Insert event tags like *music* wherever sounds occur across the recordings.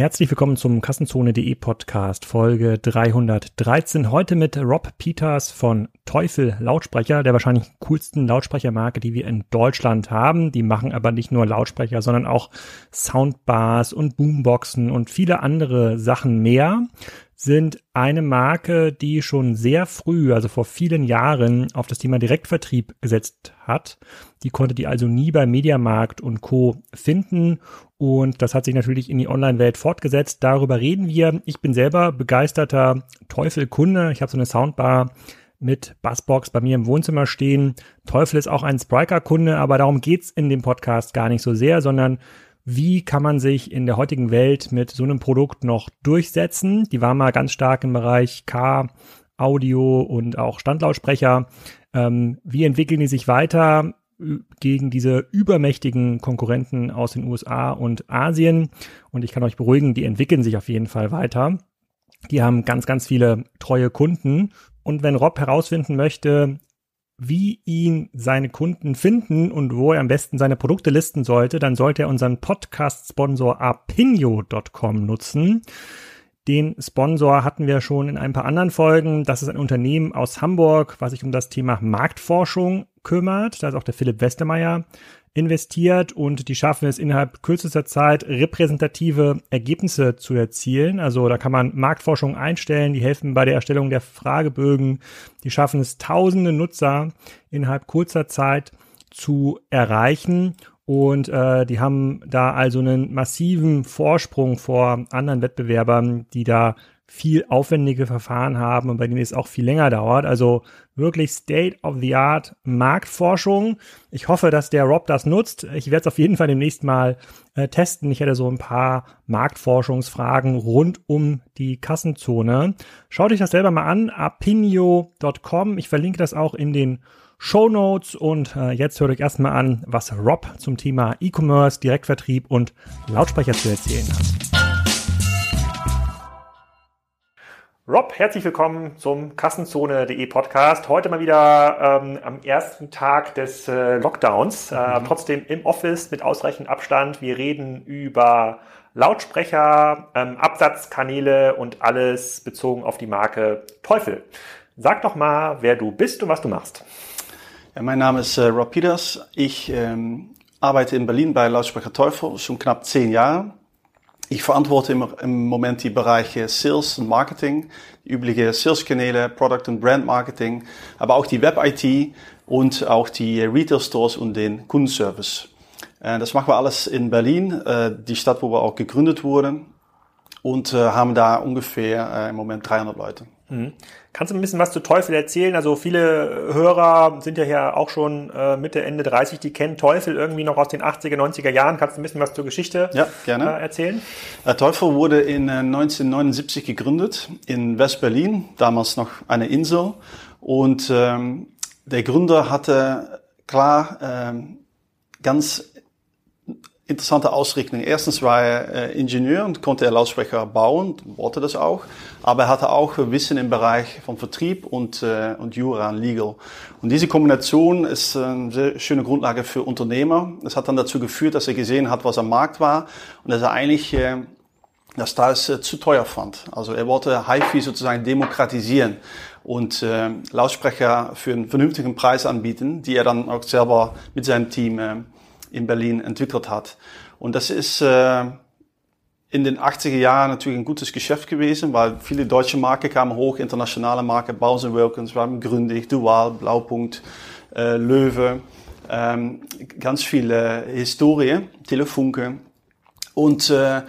Herzlich willkommen zum Kassenzone.de Podcast Folge 313. Heute mit Rob Peters von Teufel Lautsprecher, der wahrscheinlich coolsten Lautsprechermarke, die wir in Deutschland haben. Die machen aber nicht nur Lautsprecher, sondern auch Soundbars und Boomboxen und viele andere Sachen mehr sind eine Marke, die schon sehr früh, also vor vielen Jahren, auf das Thema Direktvertrieb gesetzt hat. Die konnte die also nie bei Mediamarkt und Co. finden. Und das hat sich natürlich in die Online-Welt fortgesetzt. Darüber reden wir. Ich bin selber begeisterter Teufel-Kunde. Ich habe so eine Soundbar mit Bassbox bei mir im Wohnzimmer stehen. Teufel ist auch ein Spriker-Kunde, aber darum geht's in dem Podcast gar nicht so sehr, sondern wie kann man sich in der heutigen Welt mit so einem Produkt noch durchsetzen? Die war mal ganz stark im Bereich K, Audio und auch Standlautsprecher. Ähm, wie entwickeln die sich weiter gegen diese übermächtigen Konkurrenten aus den USA und Asien? Und ich kann euch beruhigen, die entwickeln sich auf jeden Fall weiter. Die haben ganz, ganz viele treue Kunden. Und wenn Rob herausfinden möchte, wie ihn seine Kunden finden und wo er am besten seine Produkte listen sollte, dann sollte er unseren Podcast-Sponsor apinio.com nutzen. Den Sponsor hatten wir schon in ein paar anderen Folgen. Das ist ein Unternehmen aus Hamburg, was sich um das Thema Marktforschung kümmert. Da ist auch der Philipp Westermeier investiert und die schaffen es innerhalb kürzester Zeit repräsentative Ergebnisse zu erzielen. Also da kann man Marktforschung einstellen, die helfen bei der Erstellung der Fragebögen, die schaffen es tausende Nutzer innerhalb kurzer Zeit zu erreichen und äh, die haben da also einen massiven Vorsprung vor anderen Wettbewerbern, die da viel aufwendige Verfahren haben und bei denen es auch viel länger dauert. Also wirklich State of the Art Marktforschung. Ich hoffe, dass der Rob das nutzt. Ich werde es auf jeden Fall demnächst mal äh, testen. Ich hätte so ein paar Marktforschungsfragen rund um die Kassenzone. Schaut euch das selber mal an. apinio.com. Ich verlinke das auch in den Show Notes und äh, jetzt hört euch erstmal an, was Rob zum Thema E-Commerce, Direktvertrieb und Lautsprecher zu erzählen hat. Rob, herzlich willkommen zum Kassenzone.de Podcast. Heute mal wieder ähm, am ersten Tag des äh, Lockdowns, äh, mhm. trotzdem im Office mit ausreichend Abstand. Wir reden über Lautsprecher, ähm, Absatzkanäle und alles bezogen auf die Marke Teufel. Sag doch mal, wer du bist und was du machst. Ja, mein Name ist äh, Rob Peters. Ich ähm, arbeite in Berlin bei Lautsprecher Teufel schon knapp zehn Jahre. Ich verantworte im, Moment die Bereiche Sales und Marketing, die übliche Sales-Kanäle, Product und Brand Marketing, aber auch die Web-IT und auch die Retail-Stores und den Kundenservice. Das machen wir alles in Berlin, äh, die Stadt, wo wir auch gegründet wurden und haben da ungefähr im Moment 300 Leute. Mhm. Kannst du ein bisschen was zu Teufel erzählen? Also viele Hörer sind ja hier auch schon äh, Mitte, Ende 30, die kennen Teufel irgendwie noch aus den 80er, 90er Jahren. Kannst du ein bisschen was zur Geschichte ja, gerne. Äh, erzählen? Äh, Teufel wurde in 1979 äh, gegründet in West-Berlin, damals noch eine Insel. Und ähm, der Gründer hatte klar ähm, ganz interessante Ausrichtung. Erstens war er äh, Ingenieur und konnte er Lautsprecher bauen, wollte das auch. Aber er hatte auch Wissen im Bereich von Vertrieb und, äh, und Jura und Legal. Und diese Kombination ist eine sehr schöne Grundlage für Unternehmer. Das hat dann dazu geführt, dass er gesehen hat, was am Markt war und dass er eigentlich äh, das teils äh, zu teuer fand. Also er wollte HiFi sozusagen demokratisieren und äh, Lautsprecher für einen vernünftigen Preis anbieten, die er dann auch selber mit seinem Team äh, in Berlin entwickelt hat. Und das ist äh, in den 80er Jahren natürlich ein gutes Geschäft gewesen, weil viele deutsche Marken kamen hoch, internationale Marken, Bowser Wilkins, wir Gründig, Dual, Blaupunkt, äh, Löwe, ähm, ganz viele Historie, Telefunke. Und äh,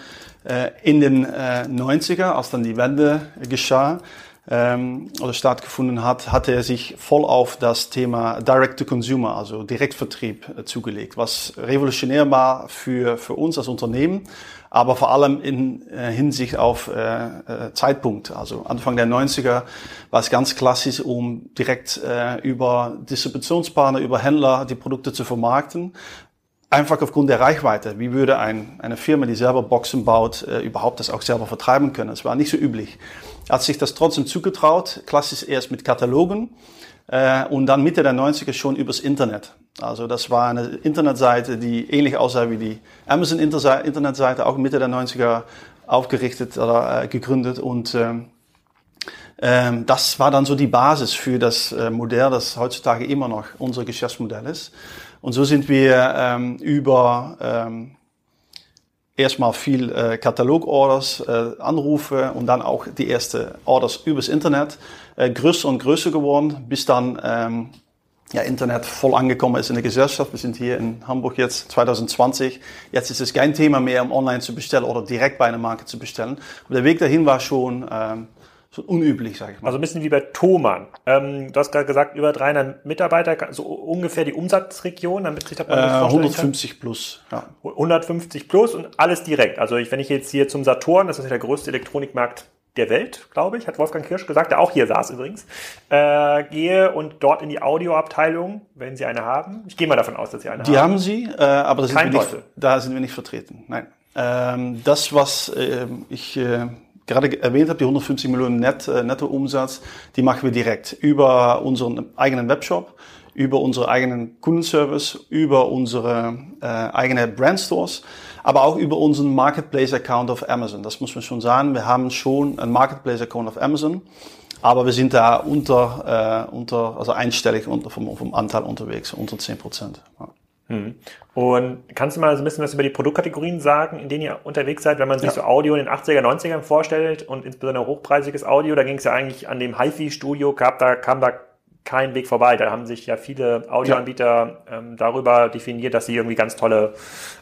äh in den äh, 90er, als dann die Wende geschah, ähm, oder stattgefunden hat, hatte er sich voll auf das Thema Direct-to-Consumer, also Direktvertrieb äh, zugelegt, was revolutionär war für, für uns als Unternehmen, aber vor allem in äh, Hinsicht auf äh, äh, Zeitpunkt. Also Anfang der 90er war es ganz klassisch, um direkt äh, über Distributionspartner, über Händler die Produkte zu vermarkten einfach aufgrund der Reichweite. Wie würde ein, eine Firma, die selber Boxen baut, äh, überhaupt das auch selber vertreiben können? Das war nicht so üblich hat sich das trotzdem zugetraut, klassisch erst mit Katalogen äh, und dann Mitte der 90er schon übers Internet. Also das war eine Internetseite, die ähnlich aussah wie die Amazon Internetseite, auch Mitte der 90er aufgerichtet oder äh, gegründet und ähm, ähm, das war dann so die Basis für das äh, Modell, das heutzutage immer noch unser Geschäftsmodell ist. Und so sind wir ähm, über ähm, erstmal viel äh, Katalogorders, äh, Anrufe und dann auch die erste Orders übers Internet äh, größer und größer geworden, bis dann ähm, ja, Internet voll angekommen ist in der Gesellschaft. Wir sind hier in Hamburg jetzt 2020. Jetzt ist es kein Thema mehr, um online zu bestellen oder direkt bei einer Marke zu bestellen. Aber der Weg dahin war schon ähm, so unüblich, sage ich mal. Also ein bisschen wie bei Thomann. Ähm, du hast gerade gesagt, über 300 Mitarbeiter, so ungefähr die Umsatzregion, damit sich das mal äh, 150 plus, ja. 150 plus und alles direkt. Also ich, wenn ich jetzt hier zum Saturn, das ist ja der größte Elektronikmarkt der Welt, glaube ich, hat Wolfgang Kirsch gesagt, der auch hier saß übrigens, äh, gehe und dort in die Audioabteilung, wenn Sie eine haben. Ich gehe mal davon aus, dass Sie eine die haben. Die haben Sie, äh, aber sind Kein nicht, da sind wir nicht vertreten. Nein. Ähm, das, was äh, ich äh, gerade erwähnt habe, die 150 Millionen Net, äh, Nettoumsatz, die machen wir direkt über unseren eigenen Webshop, über unsere eigenen Kundenservice, über unsere äh, eigene Brandstores, aber auch über unseren Marketplace-Account auf Amazon. Das muss man schon sagen. Wir haben schon einen Marketplace-Account auf Amazon, aber wir sind da unter, äh, unter also einstellig unter, vom, vom Anteil unterwegs, unter 10 Prozent. Ja. Hm. Und kannst du mal so ein bisschen was über die Produktkategorien sagen, in denen ihr unterwegs seid, wenn man sich ja. so Audio in den 80er, 90ern vorstellt und insbesondere hochpreisiges Audio, da ging es ja eigentlich an dem HiFi-Studio, gab da, kam da kein Weg vorbei. Da haben sich ja viele Audioanbieter ähm, darüber definiert, dass sie irgendwie ganz tolle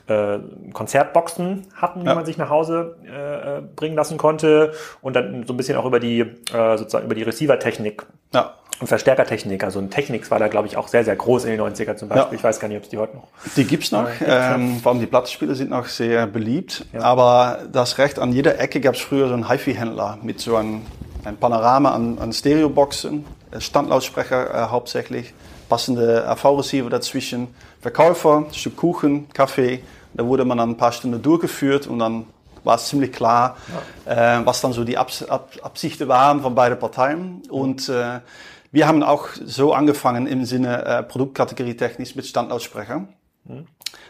äh, Konzertboxen hatten, die ja. man sich nach Hause äh, äh, bringen lassen konnte und dann so ein bisschen auch über die äh, sozusagen über die Receiver-Technik ja. Und Verstärkertechnik. Also ein Technics war da glaube ich auch sehr sehr groß in den 90er zum Beispiel. Ja. Ich weiß gar nicht, ob es die heute noch. Die gibt's noch. Äh, ähm, vor allem die Plattenspiele sind noch sehr beliebt. Ja. Aber das Recht an jeder Ecke gab es früher so einen HiFi-Händler mit so einem ein Panorama an, an Stereoboxen Standlautsprecher äh, hauptsächlich, passende AV-Receiver dazwischen, Verkäufer, Stück Kuchen, Kaffee. Da wurde man dann ein paar Stunden durchgeführt und dann war es ziemlich klar, ja. äh, was dann so die Abs Ab Absichten waren von beiden Parteien. Und äh, wir haben auch so angefangen im Sinne äh, Produktkategorie technisch mit Standlautsprecher. Mhm.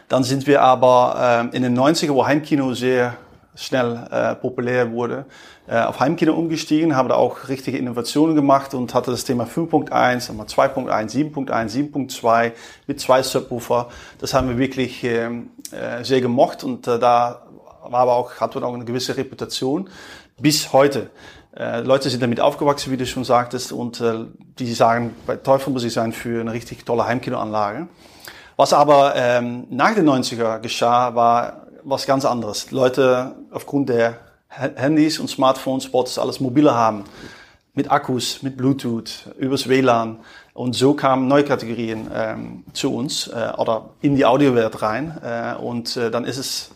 Dann sind wir aber äh, in den 90er, wo Heimkino sehr schnell äh, populär wurde, äh, auf Heimkino umgestiegen, habe da auch richtige Innovationen gemacht und hatte das Thema 5.1, 2.1, 7.1, 7.2 mit zwei Subwoofer. Das haben wir wirklich äh, äh, sehr gemocht und äh, da war aber auch, hat man auch eine gewisse Reputation bis heute. Äh, Leute sind damit aufgewachsen, wie du schon sagtest, und äh, die sagen, bei Teufel muss ich sein für eine richtig tolle Heimkinoanlage. Was aber ähm, nach den 90er geschah, war was ganz anderes. Leute aufgrund der Handys und Smartphones wollten alles mobile haben. Mit Akkus, mit Bluetooth, übers WLAN. Und so kamen neue Kategorien ähm, zu uns äh, oder in die Audiowelt rein. Äh, und äh, dann ist es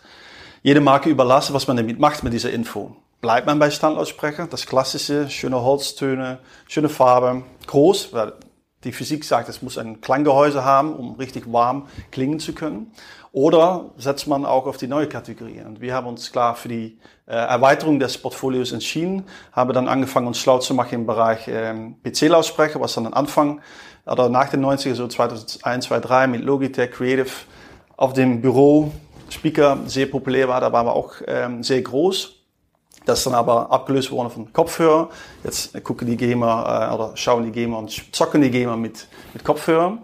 jede Marke überlassen, was man damit macht mit dieser Info. Bleibt man bei Standlautsprecher, das klassische, schöne Holztöne, schöne Farbe, groß, weil die Physik sagt, es muss ein Klanggehäuse haben, um richtig warm klingen zu können. Oder setzt man auch auf die neue Kategorien? Und wir haben uns klar für die äh, Erweiterung des Portfolios entschieden, haben dann angefangen, uns schlau zu machen im Bereich ähm, PC-Lautsprecher, was dann am Anfang oder nach den 90er, so 2001, 2003 mit Logitech Creative auf dem Büro Speaker sehr populär war. Da waren wir auch ähm, sehr groß. Das ist dann aber abgelöst worden von Kopfhörer. Jetzt gucken die Gamer äh, oder schauen die Gamer und zocken die Gamer mit, mit Kopfhörern.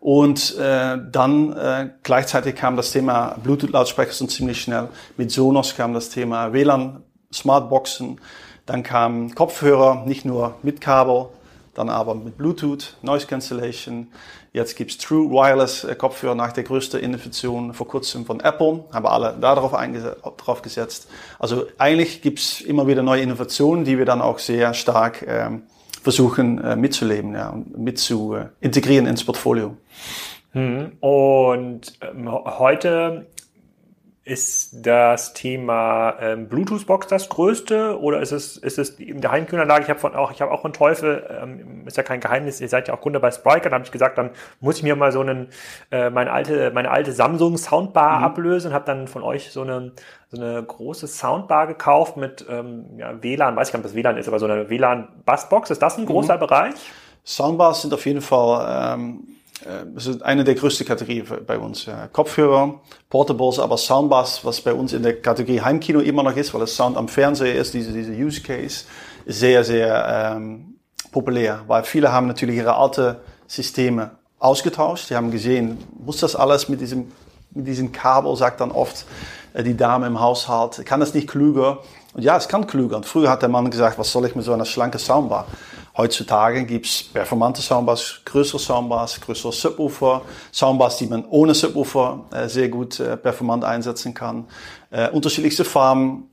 Und äh, dann äh, gleichzeitig kam das Thema Bluetooth-Lautsprecher so ziemlich schnell. Mit Sonos kam das Thema WLAN, Smartboxen. Dann kam Kopfhörer, nicht nur mit Kabel, dann aber mit Bluetooth, Noise Cancellation. Jetzt gibt's True Wireless äh, Kopfhörer nach der größten Innovation vor kurzem von Apple. Haben alle darauf drauf gesetzt. Also eigentlich gibt's immer wieder neue Innovationen, die wir dann auch sehr stark ähm, versuchen äh, mitzuleben ja, und mit zu äh, integrieren ins Portfolio. Hm. Und ähm, heute ist das Thema ähm, Bluetooth-Box das größte oder ist es, ist es in der Heimkühlanlage? Ich habe von auch, ich habe auch einen Teufel, ähm, ist ja kein Geheimnis, ihr seid ja auch Kunde bei Spriker, da habe ich gesagt, dann muss ich mir mal so einen, äh, meine alte, meine alte Samsung Soundbar mhm. ablösen und habe dann von euch so eine, so eine große Soundbar gekauft mit ähm, ja, WLAN, weiß ich gar nicht, ob das WLAN ist, aber so eine WLAN-Bassbox. Ist das ein großer mhm. Bereich? Soundbars sind auf jeden Fall ähm, das ist eine der größten Kategorien bei uns. Ja. Kopfhörer, Portables, aber Soundbars, was bei uns in der Kategorie Heimkino immer noch ist, weil das Sound am Fernseher ist, diese, diese Use Case, sehr, sehr ähm, populär, weil viele haben natürlich ihre alte Systeme ausgetauscht. Die haben gesehen, muss das alles mit diesem, mit diesem Kabel, sagt dann oft äh, die Dame im Haushalt, kann das nicht klüger? Und ja, es kann klüger. Und früher hat der Mann gesagt, was soll ich mit so einer schlanken Soundbar? Heutzutage gibt's performante Soundbars, größere Soundbars, größere Subwoofer, Soundbars, die man ohne Subwoofer äh, sehr gut äh, performant einsetzen kann, äh, unterschiedlichste Farben.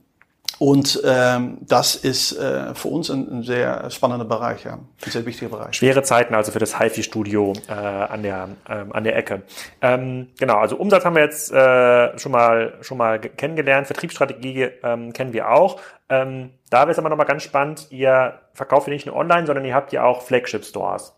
Und ähm, das ist äh, für uns ein, ein sehr spannender Bereich, ja. ein sehr wichtiger Bereich. Schwere Zeiten also für das HiFi-Studio äh, an, der, ähm, an der Ecke. Ähm, genau, also Umsatz haben wir jetzt äh, schon, mal, schon mal kennengelernt, Vertriebsstrategie ähm, kennen wir auch. Ähm, da wäre es aber nochmal ganz spannend, ihr verkauft ihr nicht nur online, sondern ihr habt ja auch Flagship-Stores.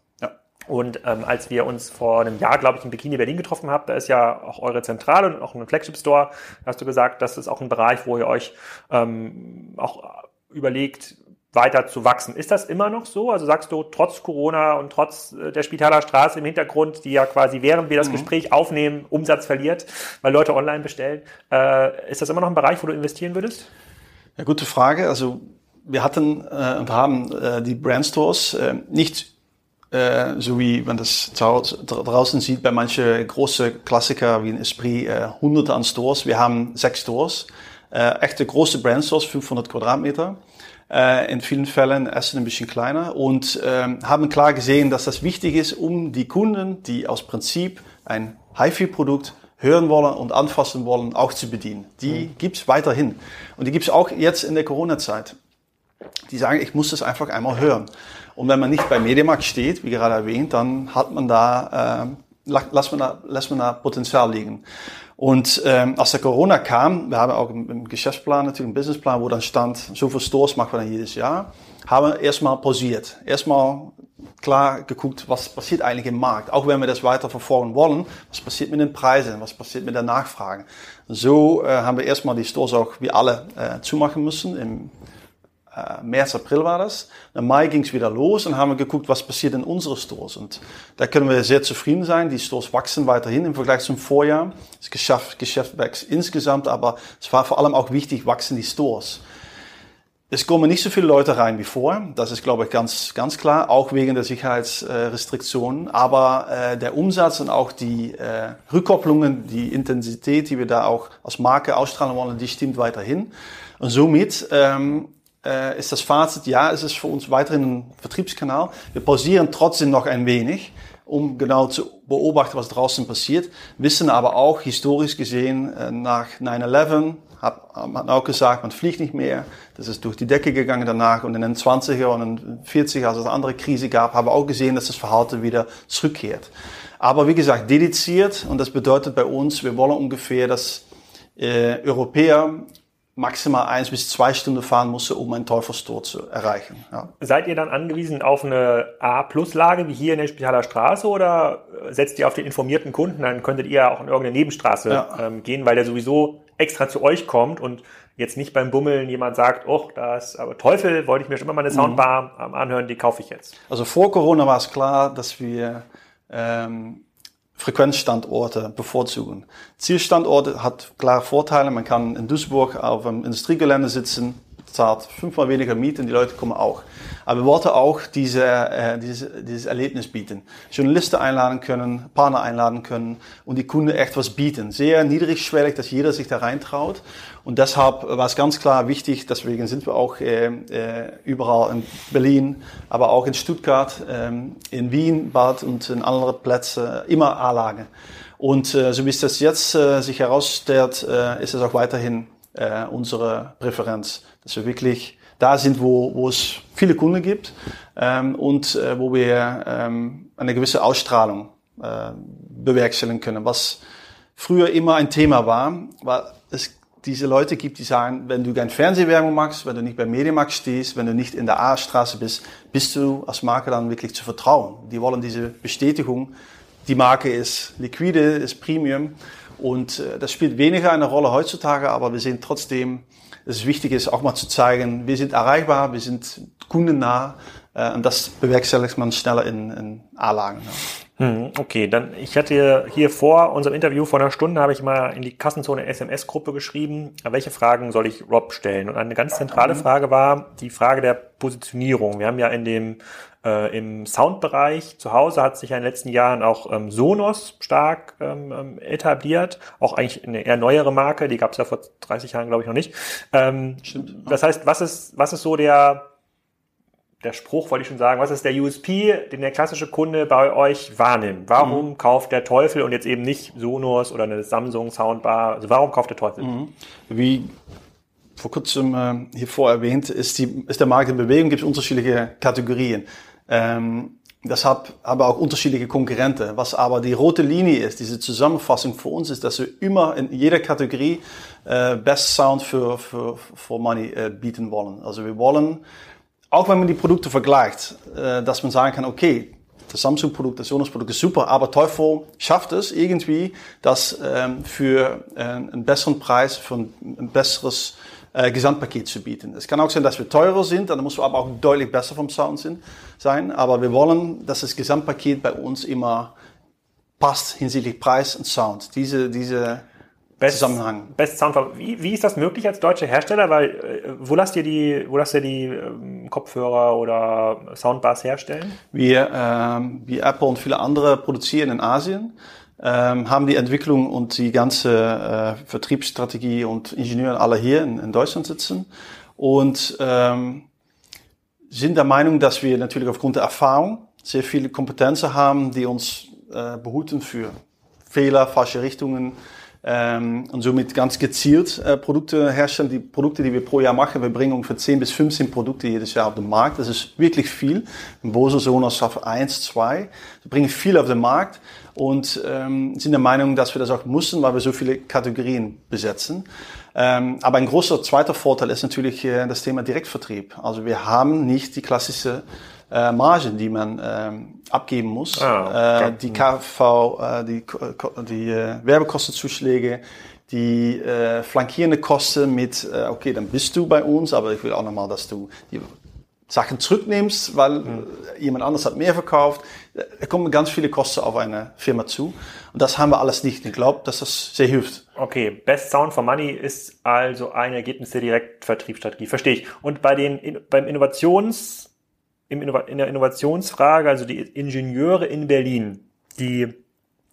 Und ähm, als wir uns vor einem Jahr, glaube ich, in Bikini Berlin getroffen haben, da ist ja auch eure Zentrale und auch ein Flagship-Store, da hast du gesagt, das ist auch ein Bereich, wo ihr euch ähm, auch überlegt, weiter zu wachsen. Ist das immer noch so? Also sagst du, trotz Corona und trotz äh, der Spitaler Straße im Hintergrund, die ja quasi während wir das mhm. Gespräch aufnehmen, Umsatz verliert, weil Leute online bestellen, äh, ist das immer noch ein Bereich, wo du investieren würdest? Ja, gute Frage. Also wir hatten äh, und haben äh, die Brandstores äh, nicht äh, so wie man das draußen sieht bei manchen großen Klassiker wie ein Esprit, äh, hunderte an Stores. Wir haben sechs Stores, äh, echte große Brandstores, 500 Quadratmeter. Äh, in vielen Fällen Essen ein bisschen kleiner und äh, haben klar gesehen, dass das wichtig ist, um die Kunden, die aus Prinzip ein HiFi-Produkt hören wollen und anfassen wollen, auch zu bedienen. Die mhm. gibt's weiterhin. Und die gibt's auch jetzt in der Corona-Zeit. Die sagen, ich muss das einfach einmal hören. Und wenn man nicht bei Mediamarkt steht, wie gerade erwähnt, dann hat man da, äh, lässt, man da lässt man da Potenzial liegen. Und ähm, als der Corona kam, wir haben auch im Geschäftsplan natürlich einen Businessplan, wo dann stand, so viele Stores machen wir dann jedes Jahr, haben wir erstmal pausiert. Erstmal klar geguckt, was passiert eigentlich im Markt. Auch wenn wir das weiter verfolgen wollen, was passiert mit den Preisen, was passiert mit der Nachfrage. So äh, haben wir erstmal die Stores auch wie alle äh, zumachen müssen. Im März, April war das. Im Mai ging es wieder los und haben wir geguckt, was passiert in unseren Stores. Und da können wir sehr zufrieden sein. Die Stores wachsen weiterhin im Vergleich zum Vorjahr. Das Geschäft, Geschäft wächst insgesamt, aber es war vor allem auch wichtig, wachsen die Stores. Es kommen nicht so viele Leute rein wie vor. Das ist, glaube ich, ganz, ganz klar, auch wegen der Sicherheitsrestriktionen. Aber äh, der Umsatz und auch die äh, Rückkopplungen, die Intensität, die wir da auch als Marke ausstrahlen wollen, die stimmt weiterhin. Und somit ähm, äh, ist das Fazit, ja, es ist für uns weiterhin ein Vertriebskanal. Wir pausieren trotzdem noch ein wenig, um genau zu beobachten, was draußen passiert. Wissen aber auch, historisch gesehen, äh, nach 9-11 hat man auch gesagt, man fliegt nicht mehr. Das ist durch die Decke gegangen danach. Und in den 20er und den 40er, als es eine andere Krise gab, haben wir auch gesehen, dass das Verhalten wieder zurückkehrt. Aber wie gesagt, dediziert. Und das bedeutet bei uns, wir wollen ungefähr, dass äh, Europäer maximal eins bis zwei Stunden fahren musste, um einen Teufelstor zu erreichen. Ja. Seid ihr dann angewiesen auf eine A-Plus-Lage wie hier in der Spitaler Straße oder setzt ihr auf den informierten Kunden? Dann könntet ihr auch in irgendeine Nebenstraße ja. ähm, gehen, weil der sowieso extra zu euch kommt und jetzt nicht beim Bummeln jemand sagt, oh, da ist aber Teufel, wollte ich mir schon immer mal eine mhm. Soundbar mhm. anhören, die kaufe ich jetzt. Also vor Corona war es klar, dass wir ähm, Frequenzstandorte bevorzugen. Zielstandorte hat klare Vorteile. Man kann in Duisburg auf einem Industriegelände sitzen, zahlt fünfmal weniger Miete und die Leute kommen auch. Aber wir wollten auch diese, äh, dieses, dieses Erlebnis bieten. Journalisten einladen können, Partner einladen können und die Kunden echt was bieten. Sehr niedrigschwellig, dass jeder sich da reintraut. Und deshalb war es ganz klar wichtig, deswegen sind wir auch äh, äh, überall in Berlin, aber auch in Stuttgart, äh, in Wien, Bad und in anderen Plätzen immer A-Lage. Und äh, so wie es das jetzt äh, sich herausstellt, äh, ist es auch weiterhin äh, unsere Präferenz, dass wir wirklich da sind, wo, wo es viele Kunden gibt ähm, und äh, wo wir ähm, eine gewisse Ausstrahlung äh, bewerkstelligen können. Was früher immer ein Thema war, weil es diese Leute gibt, die sagen, wenn du kein Fernsehwerbung machst, wenn du nicht beim Medienmarkt stehst, wenn du nicht in der A-Straße bist, bist du als Marke dann wirklich zu vertrauen. Die wollen diese Bestätigung, die Marke ist liquide, ist Premium und äh, das spielt weniger eine Rolle heutzutage, aber wir sehen trotzdem, dass es wichtig ist, auch mal zu zeigen, wir sind erreichbar, wir sind kundennah äh, und das bewerkstelligt man schneller in, in A-Lagen. Hm, okay, dann ich hatte hier vor unserem Interview vor einer Stunde habe ich mal in die Kassenzone SMS-Gruppe geschrieben, welche Fragen soll ich Rob stellen? Und eine ganz zentrale Frage war die Frage der Positionierung. Wir haben ja in dem äh, im Soundbereich zu Hause hat sich ja in den letzten Jahren auch ähm, Sonos stark ähm, ähm etabliert, auch eigentlich eine eher neuere Marke, die gab es ja vor 30 Jahren glaube ich noch nicht. Ähm, Stimmt. Das heißt, was ist was ist so der der Spruch, wollte ich schon sagen, was ist der USP, den der klassische Kunde bei euch wahrnimmt? Warum mhm. kauft der Teufel und jetzt eben nicht Sonos oder eine Samsung Soundbar? Also warum kauft der Teufel? Mhm. Wie vor kurzem äh, hier vor erwähnt, ist, die, ist der Markt in Bewegung, gibt es unterschiedliche Kategorien. Ähm, deshalb aber auch unterschiedliche Konkurrenten. Was aber die rote Linie ist, diese Zusammenfassung für uns ist, dass wir immer in jeder Kategorie äh, Best Sound für, für, für Money äh, bieten wollen. Also wir wollen auch wenn man die Produkte vergleicht, äh, dass man sagen kann, okay, das Samsung-Produkt, das Sonos-Produkt ist super, aber Teufel schafft es irgendwie, das ähm, für äh, einen besseren Preis, für ein, ein besseres äh, Gesamtpaket zu bieten. Es kann auch sein, dass wir teurer sind, dann muss wir aber auch deutlich besser vom Sound sind, sein, aber wir wollen, dass das Gesamtpaket bei uns immer passt hinsichtlich Preis und Sound. Diese, diese Best, Zusammenhang. Best Sound. Wie, wie ist das möglich als deutscher Hersteller? Weil äh, wo lasst ihr die, wo lasst ihr die ähm, Kopfhörer oder Soundbars herstellen? Wir, ähm, wie Apple und viele andere produzieren in Asien, ähm, haben die Entwicklung und die ganze äh, Vertriebsstrategie und Ingenieure alle hier in, in Deutschland sitzen und ähm, sind der Meinung, dass wir natürlich aufgrund der Erfahrung sehr viele Kompetenzen haben, die uns äh, behuten für Fehler, falsche Richtungen ähm, und somit ganz gezielt äh, Produkte herstellen. Die Produkte, die wir pro Jahr machen, wir bringen ungefähr 10 bis 15 Produkte jedes Jahr auf den Markt. Das ist wirklich viel. Bose Sonos auf 1, 2. Wir bringen viel auf den Markt und ähm, sind der Meinung, dass wir das auch müssen, weil wir so viele Kategorien besetzen. Ähm, aber ein großer zweiter Vorteil ist natürlich äh, das Thema Direktvertrieb. Also wir haben nicht die klassische äh, Margen, die man ähm, abgeben muss. Ah, äh, die KV, äh, die, die äh, Werbekostenzuschläge, die äh, flankierende Kosten mit, äh, okay, dann bist du bei uns, aber ich will auch nochmal, dass du die Sachen zurücknimmst, weil mhm. jemand anders hat mehr verkauft. Da kommen ganz viele Kosten auf eine Firma zu. Und das haben wir alles nicht. Ich glaube, dass das sehr hilft. Okay, Best Sound for Money ist also eine Ergebnis der Direktvertriebsstrategie. Verstehe ich. Und bei den, beim Innovations, in der Innovationsfrage, also die Ingenieure in Berlin, die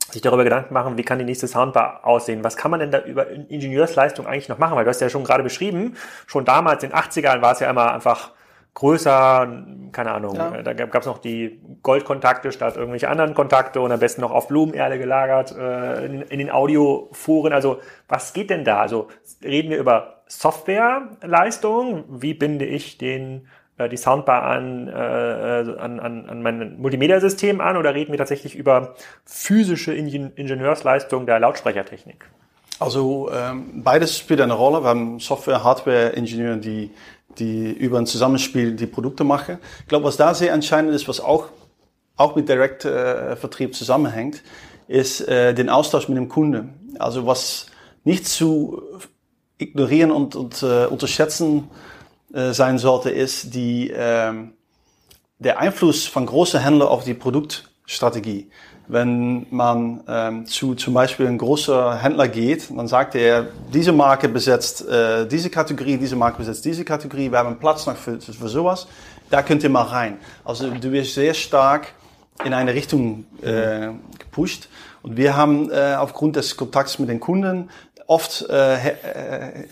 sich darüber Gedanken machen, wie kann die nächste Soundbar aussehen? Was kann man denn da über Ingenieursleistung eigentlich noch machen? Weil du hast ja schon gerade beschrieben, schon damals in den 80ern war es ja immer einfach größer, keine Ahnung, ja. da gab es noch die Goldkontakte statt irgendwelche anderen Kontakte und am besten noch auf Blumenerde gelagert äh, in, in, den Audioforen. Also was geht denn da? Also reden wir über Softwareleistung? Wie binde ich den äh, die Soundbar an, äh, an, an, an mein Multimedia-System an oder reden wir tatsächlich über physische Ingenieursleistung der Lautsprechertechnik? Also ähm, beides spielt eine Rolle. Wir haben Software-, Hardware-Ingenieure, die, die über ein Zusammenspiel die Produkte machen. Ich glaube, was da sehr entscheidend ist, was auch, auch mit Direct-Vertrieb zusammenhängt, ist äh, den Austausch mit dem Kunden. Also was nicht zu ignorieren und, und äh, unterschätzen äh, sein sollte, ist die, ähm, der Einfluss von großen Händlern auf die Produktstrategie. Wenn man ähm, zu zum Beispiel ein großer Händler geht, dann sagt er, diese Marke besetzt äh, diese Kategorie, diese Marke besetzt diese Kategorie, wir haben Platz noch für, für sowas, da könnt ihr mal rein. Also du wirst sehr stark in eine Richtung äh, gepusht. Und wir haben äh, aufgrund des Kontakts mit den Kunden oft äh, äh,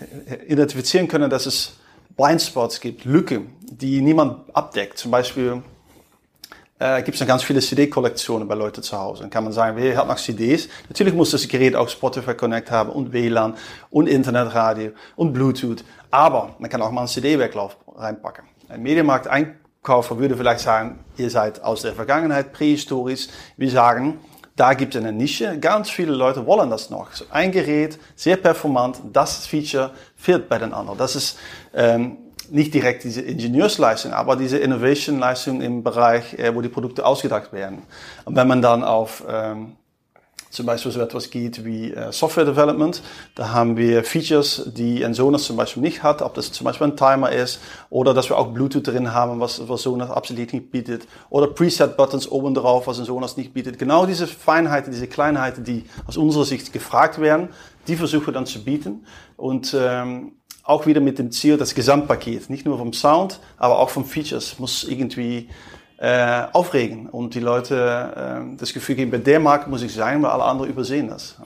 identifizieren können, dass es Blindspots gibt, Lücken, die niemand abdeckt. Zum Beispiel äh, gibt es ganz viele CD-Kollektionen bei Leuten zu Hause. Dann kann man sagen, wer hat noch CDs? Natürlich muss das Gerät auch Spotify Connect haben und WLAN und Internetradio und Bluetooth. Aber man kann auch mal einen CD-Weglauf reinpacken. Ein Medienmarkt-Einkäufer würde vielleicht sagen, ihr seid aus der Vergangenheit prähistorisch. Wir sagen, da gibt es eine Nische. Ganz viele Leute wollen das noch. Ein Gerät, sehr performant, das Feature fehlt bei den anderen. Das ist ähm, nicht direkt diese Ingenieursleistung, aber diese Innovation-Leistung im Bereich, äh, wo die Produkte ausgedacht werden. Und wenn man dann auf ähm, zum Beispiel so etwas geht wie äh, Software Development. Da haben wir Features, die ein Sonos zum Beispiel nicht hat, ob das zum Beispiel ein Timer ist oder dass wir auch Bluetooth drin haben, was, was Sonos absolut nicht bietet oder Preset-Buttons oben drauf, was ein Sonos nicht bietet. Genau diese Feinheiten, diese Kleinheiten, die aus unserer Sicht gefragt werden, die versuchen wir dann zu bieten und ähm, auch wieder mit dem Ziel, das Gesamtpaket, nicht nur vom Sound, aber auch vom Features muss irgendwie äh, aufregen und die Leute äh, das Gefühl geben, bei der Marke muss ich sein, weil alle anderen übersehen das.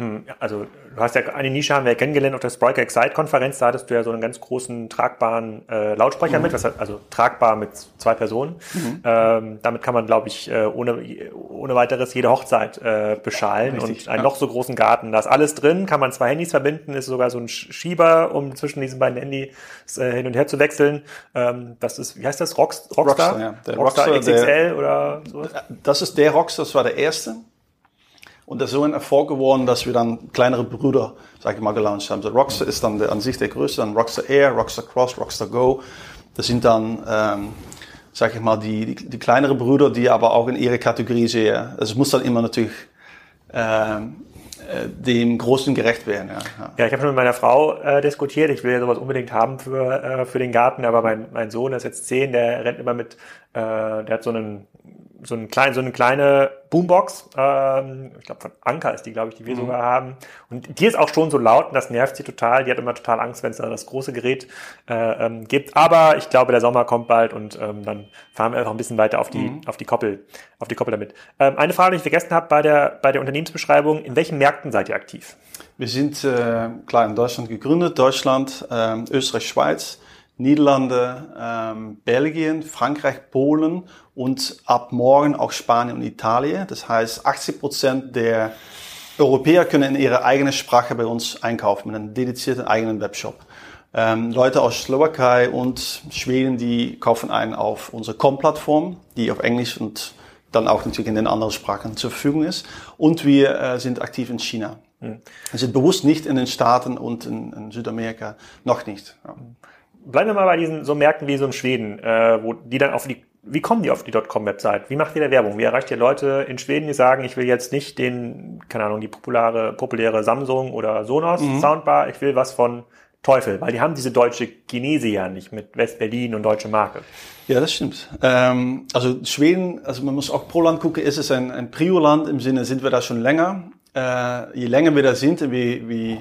Hm, also du hast ja eine Nische haben wir ja kennengelernt auf der Spriker Excite Konferenz, da hattest du ja so einen ganz großen tragbaren äh, Lautsprecher mhm. mit, was, also tragbar mit zwei Personen. Mhm. Ähm, damit kann man, glaube ich, äh, ohne, ohne weiteres jede Hochzeit äh, beschalen Richtig, und einen ja. noch so großen Garten. Da ist alles drin, kann man zwei Handys verbinden, ist sogar so ein Schieber, um zwischen diesen beiden Handys äh, hin und her zu wechseln. Ähm, das ist, wie heißt das? Rocks, Rockstar? Rockstar, ja. Der Rockstar, Rockstar XXL der, oder sowas? Das ist der Rockstar, das war der erste. Und das ist so ein Erfolg geworden, dass wir dann kleinere Brüder, sag ich mal, gelauncht haben. So Rockstar ist dann der, an sich der größte, dann Rockstar Air, Rockstar Cross, Rockstar Go. Das sind dann, ähm, sag ich mal, die, die, die kleinere Brüder, die aber auch in ihre Kategorie sehr, also es muss dann immer natürlich ähm, äh, dem Großen gerecht werden. Ja, ja. ja ich habe schon mit meiner Frau äh, diskutiert. Ich will ja sowas unbedingt haben für, äh, für den Garten, aber mein, mein Sohn, ist jetzt zehn, der rennt immer mit, äh, der hat so einen so, ein klein, so eine kleine Boombox, ähm, ich glaube von Anker ist die, glaube ich, die wir mhm. sogar haben. Und die ist auch schon so laut und das nervt sie total. Die hat immer total Angst, wenn es da das große Gerät äh, ähm, gibt. Aber ich glaube, der Sommer kommt bald und ähm, dann fahren wir einfach ein bisschen weiter auf die, mhm. auf die Koppel, auf die Koppel damit. Ähm, eine Frage, die ich vergessen habe bei der, bei der Unternehmensbeschreibung. In welchen Märkten seid ihr aktiv? Wir sind äh, klar in Deutschland gegründet, Deutschland, äh, Österreich, Schweiz. Niederlande, ähm, Belgien, Frankreich, Polen und ab morgen auch Spanien und Italien. Das heißt, 80 Prozent der Europäer können in ihrer eigenen Sprache bei uns einkaufen, mit einem dedizierten eigenen Webshop. Ähm, Leute aus Slowakei und Schweden, die kaufen ein auf unsere Com-Plattform, die auf Englisch und dann auch natürlich in den anderen Sprachen zur Verfügung ist. Und wir äh, sind aktiv in China. Wir sind bewusst nicht in den Staaten und in, in Südamerika, noch nicht. Ja bleiben wir mal bei diesen so Märkten wie so in Schweden, äh, wo die dann auf die, wie kommen die auf die .com-Website? Wie macht ihr da Werbung? Wie erreicht ihr Leute in Schweden, die sagen, ich will jetzt nicht den, keine Ahnung, die populäre, populäre Samsung oder Sonos mhm. Soundbar, ich will was von Teufel, weil die haben diese deutsche Genese ja nicht mit West-Berlin und deutsche Marke. Ja, das stimmt. Ähm, also Schweden, also man muss auch pro Land gucken, ist es ein, ein Prio-Land im Sinne, sind wir da schon länger? Äh, je länger wir da sind, wie, wie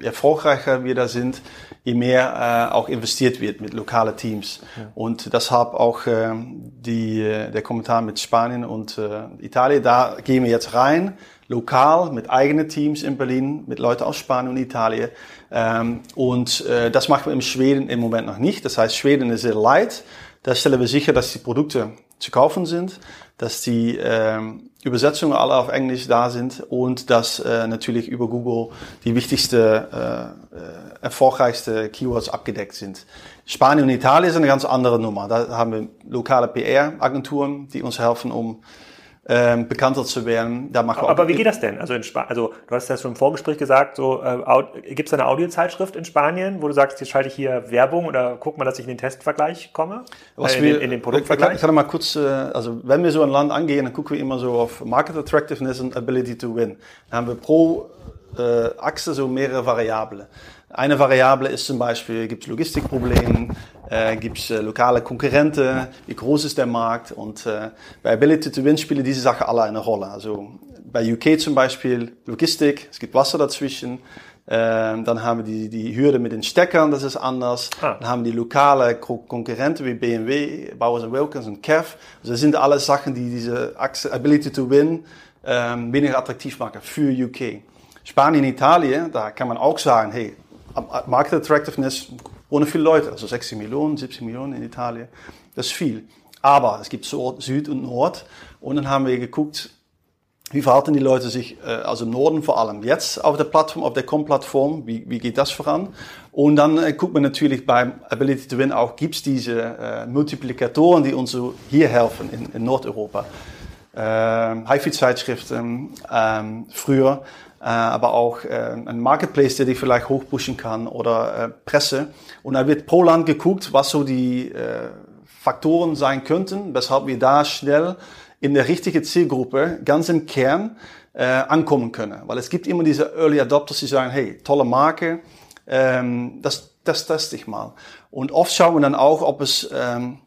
erfolgreicher wir da sind, je mehr äh, auch investiert wird mit lokalen Teams. Ja. Und deshalb auch äh, die, äh, der Kommentar mit Spanien und äh, Italien, da gehen wir jetzt rein, lokal mit eigenen Teams in Berlin, mit Leuten aus Spanien und Italien. Ähm, und äh, das machen wir in Schweden im Moment noch nicht. Das heißt, Schweden ist sehr light. Da stellen wir sicher, dass die Produkte zu kaufen sind, dass die ähm, Übersetzungen alle auf Englisch da sind und dass äh, natürlich über Google die wichtigste, äh, äh, erfolgreichste Keywords abgedeckt sind. Spanien und Italien ist eine ganz andere Nummer. Da haben wir lokale PR-Agenturen, die uns helfen, um ähm, bekannter zu werden. Da machen wir Aber wie geht das denn? Also, in Sp also du hast ja schon im Vorgespräch gesagt, so äh, gibt es eine Audiozeitschrift in Spanien, wo du sagst, jetzt schalte ich hier Werbung oder guck mal, dass ich in den Testvergleich komme? Was äh, in, wir, den, in den Produktvergleich? Ich kann, kann mal kurz, äh, also wenn wir so ein Land angehen, dann gucken wir immer so auf Market Attractiveness und Ability to Win. Dann haben wir pro äh, Achse so mehrere Variablen. Eine Variable ist zum Beispiel, gibt es Logistikprobleme, äh, gibt es äh, lokale Konkurrenten, wie groß ist der Markt und äh, bei Ability to Win spielen diese Sachen alle eine Rolle. Also bei UK zum Beispiel Logistik, es gibt Wasser dazwischen, ähm, dann haben wir die, die Hürde mit den Steckern, das ist anders. Ah. Dann haben wir die lokale Konkurrenten wie BMW, Bowers Wilkins und Kev. Also das sind alles Sachen, die diese Ability to Win ähm, weniger attraktiv machen für UK. Spanien, Italien, da kann man auch sagen, hey, Market Attractiveness ohne viele Leute, also 60 Millionen, 70 Millionen in Italien, das ist viel. Aber es gibt Süd und Nord und dann haben wir geguckt, wie verhalten die Leute sich, äh, also im Norden vor allem, jetzt auf der Plattform, auf der Com-Plattform, wie, wie geht das voran? Und dann äh, guckt man natürlich beim Ability to Win auch, gibt es diese äh, Multiplikatoren, die uns so hier helfen in, in Nordeuropa. Ähm, HiFi-Zeitschriften ähm, früher aber auch äh, ein Marketplace, der dich vielleicht hochpushen kann oder äh, Presse. Und da wird pro Land geguckt, was so die äh, Faktoren sein könnten, weshalb wir da schnell in der richtigen Zielgruppe, ganz im Kern, äh, ankommen können. Weil es gibt immer diese Early Adopters, die sagen, hey, tolle Marke, ähm, das, das teste ich mal. Und oft schauen wir dann auch, ob es ähm,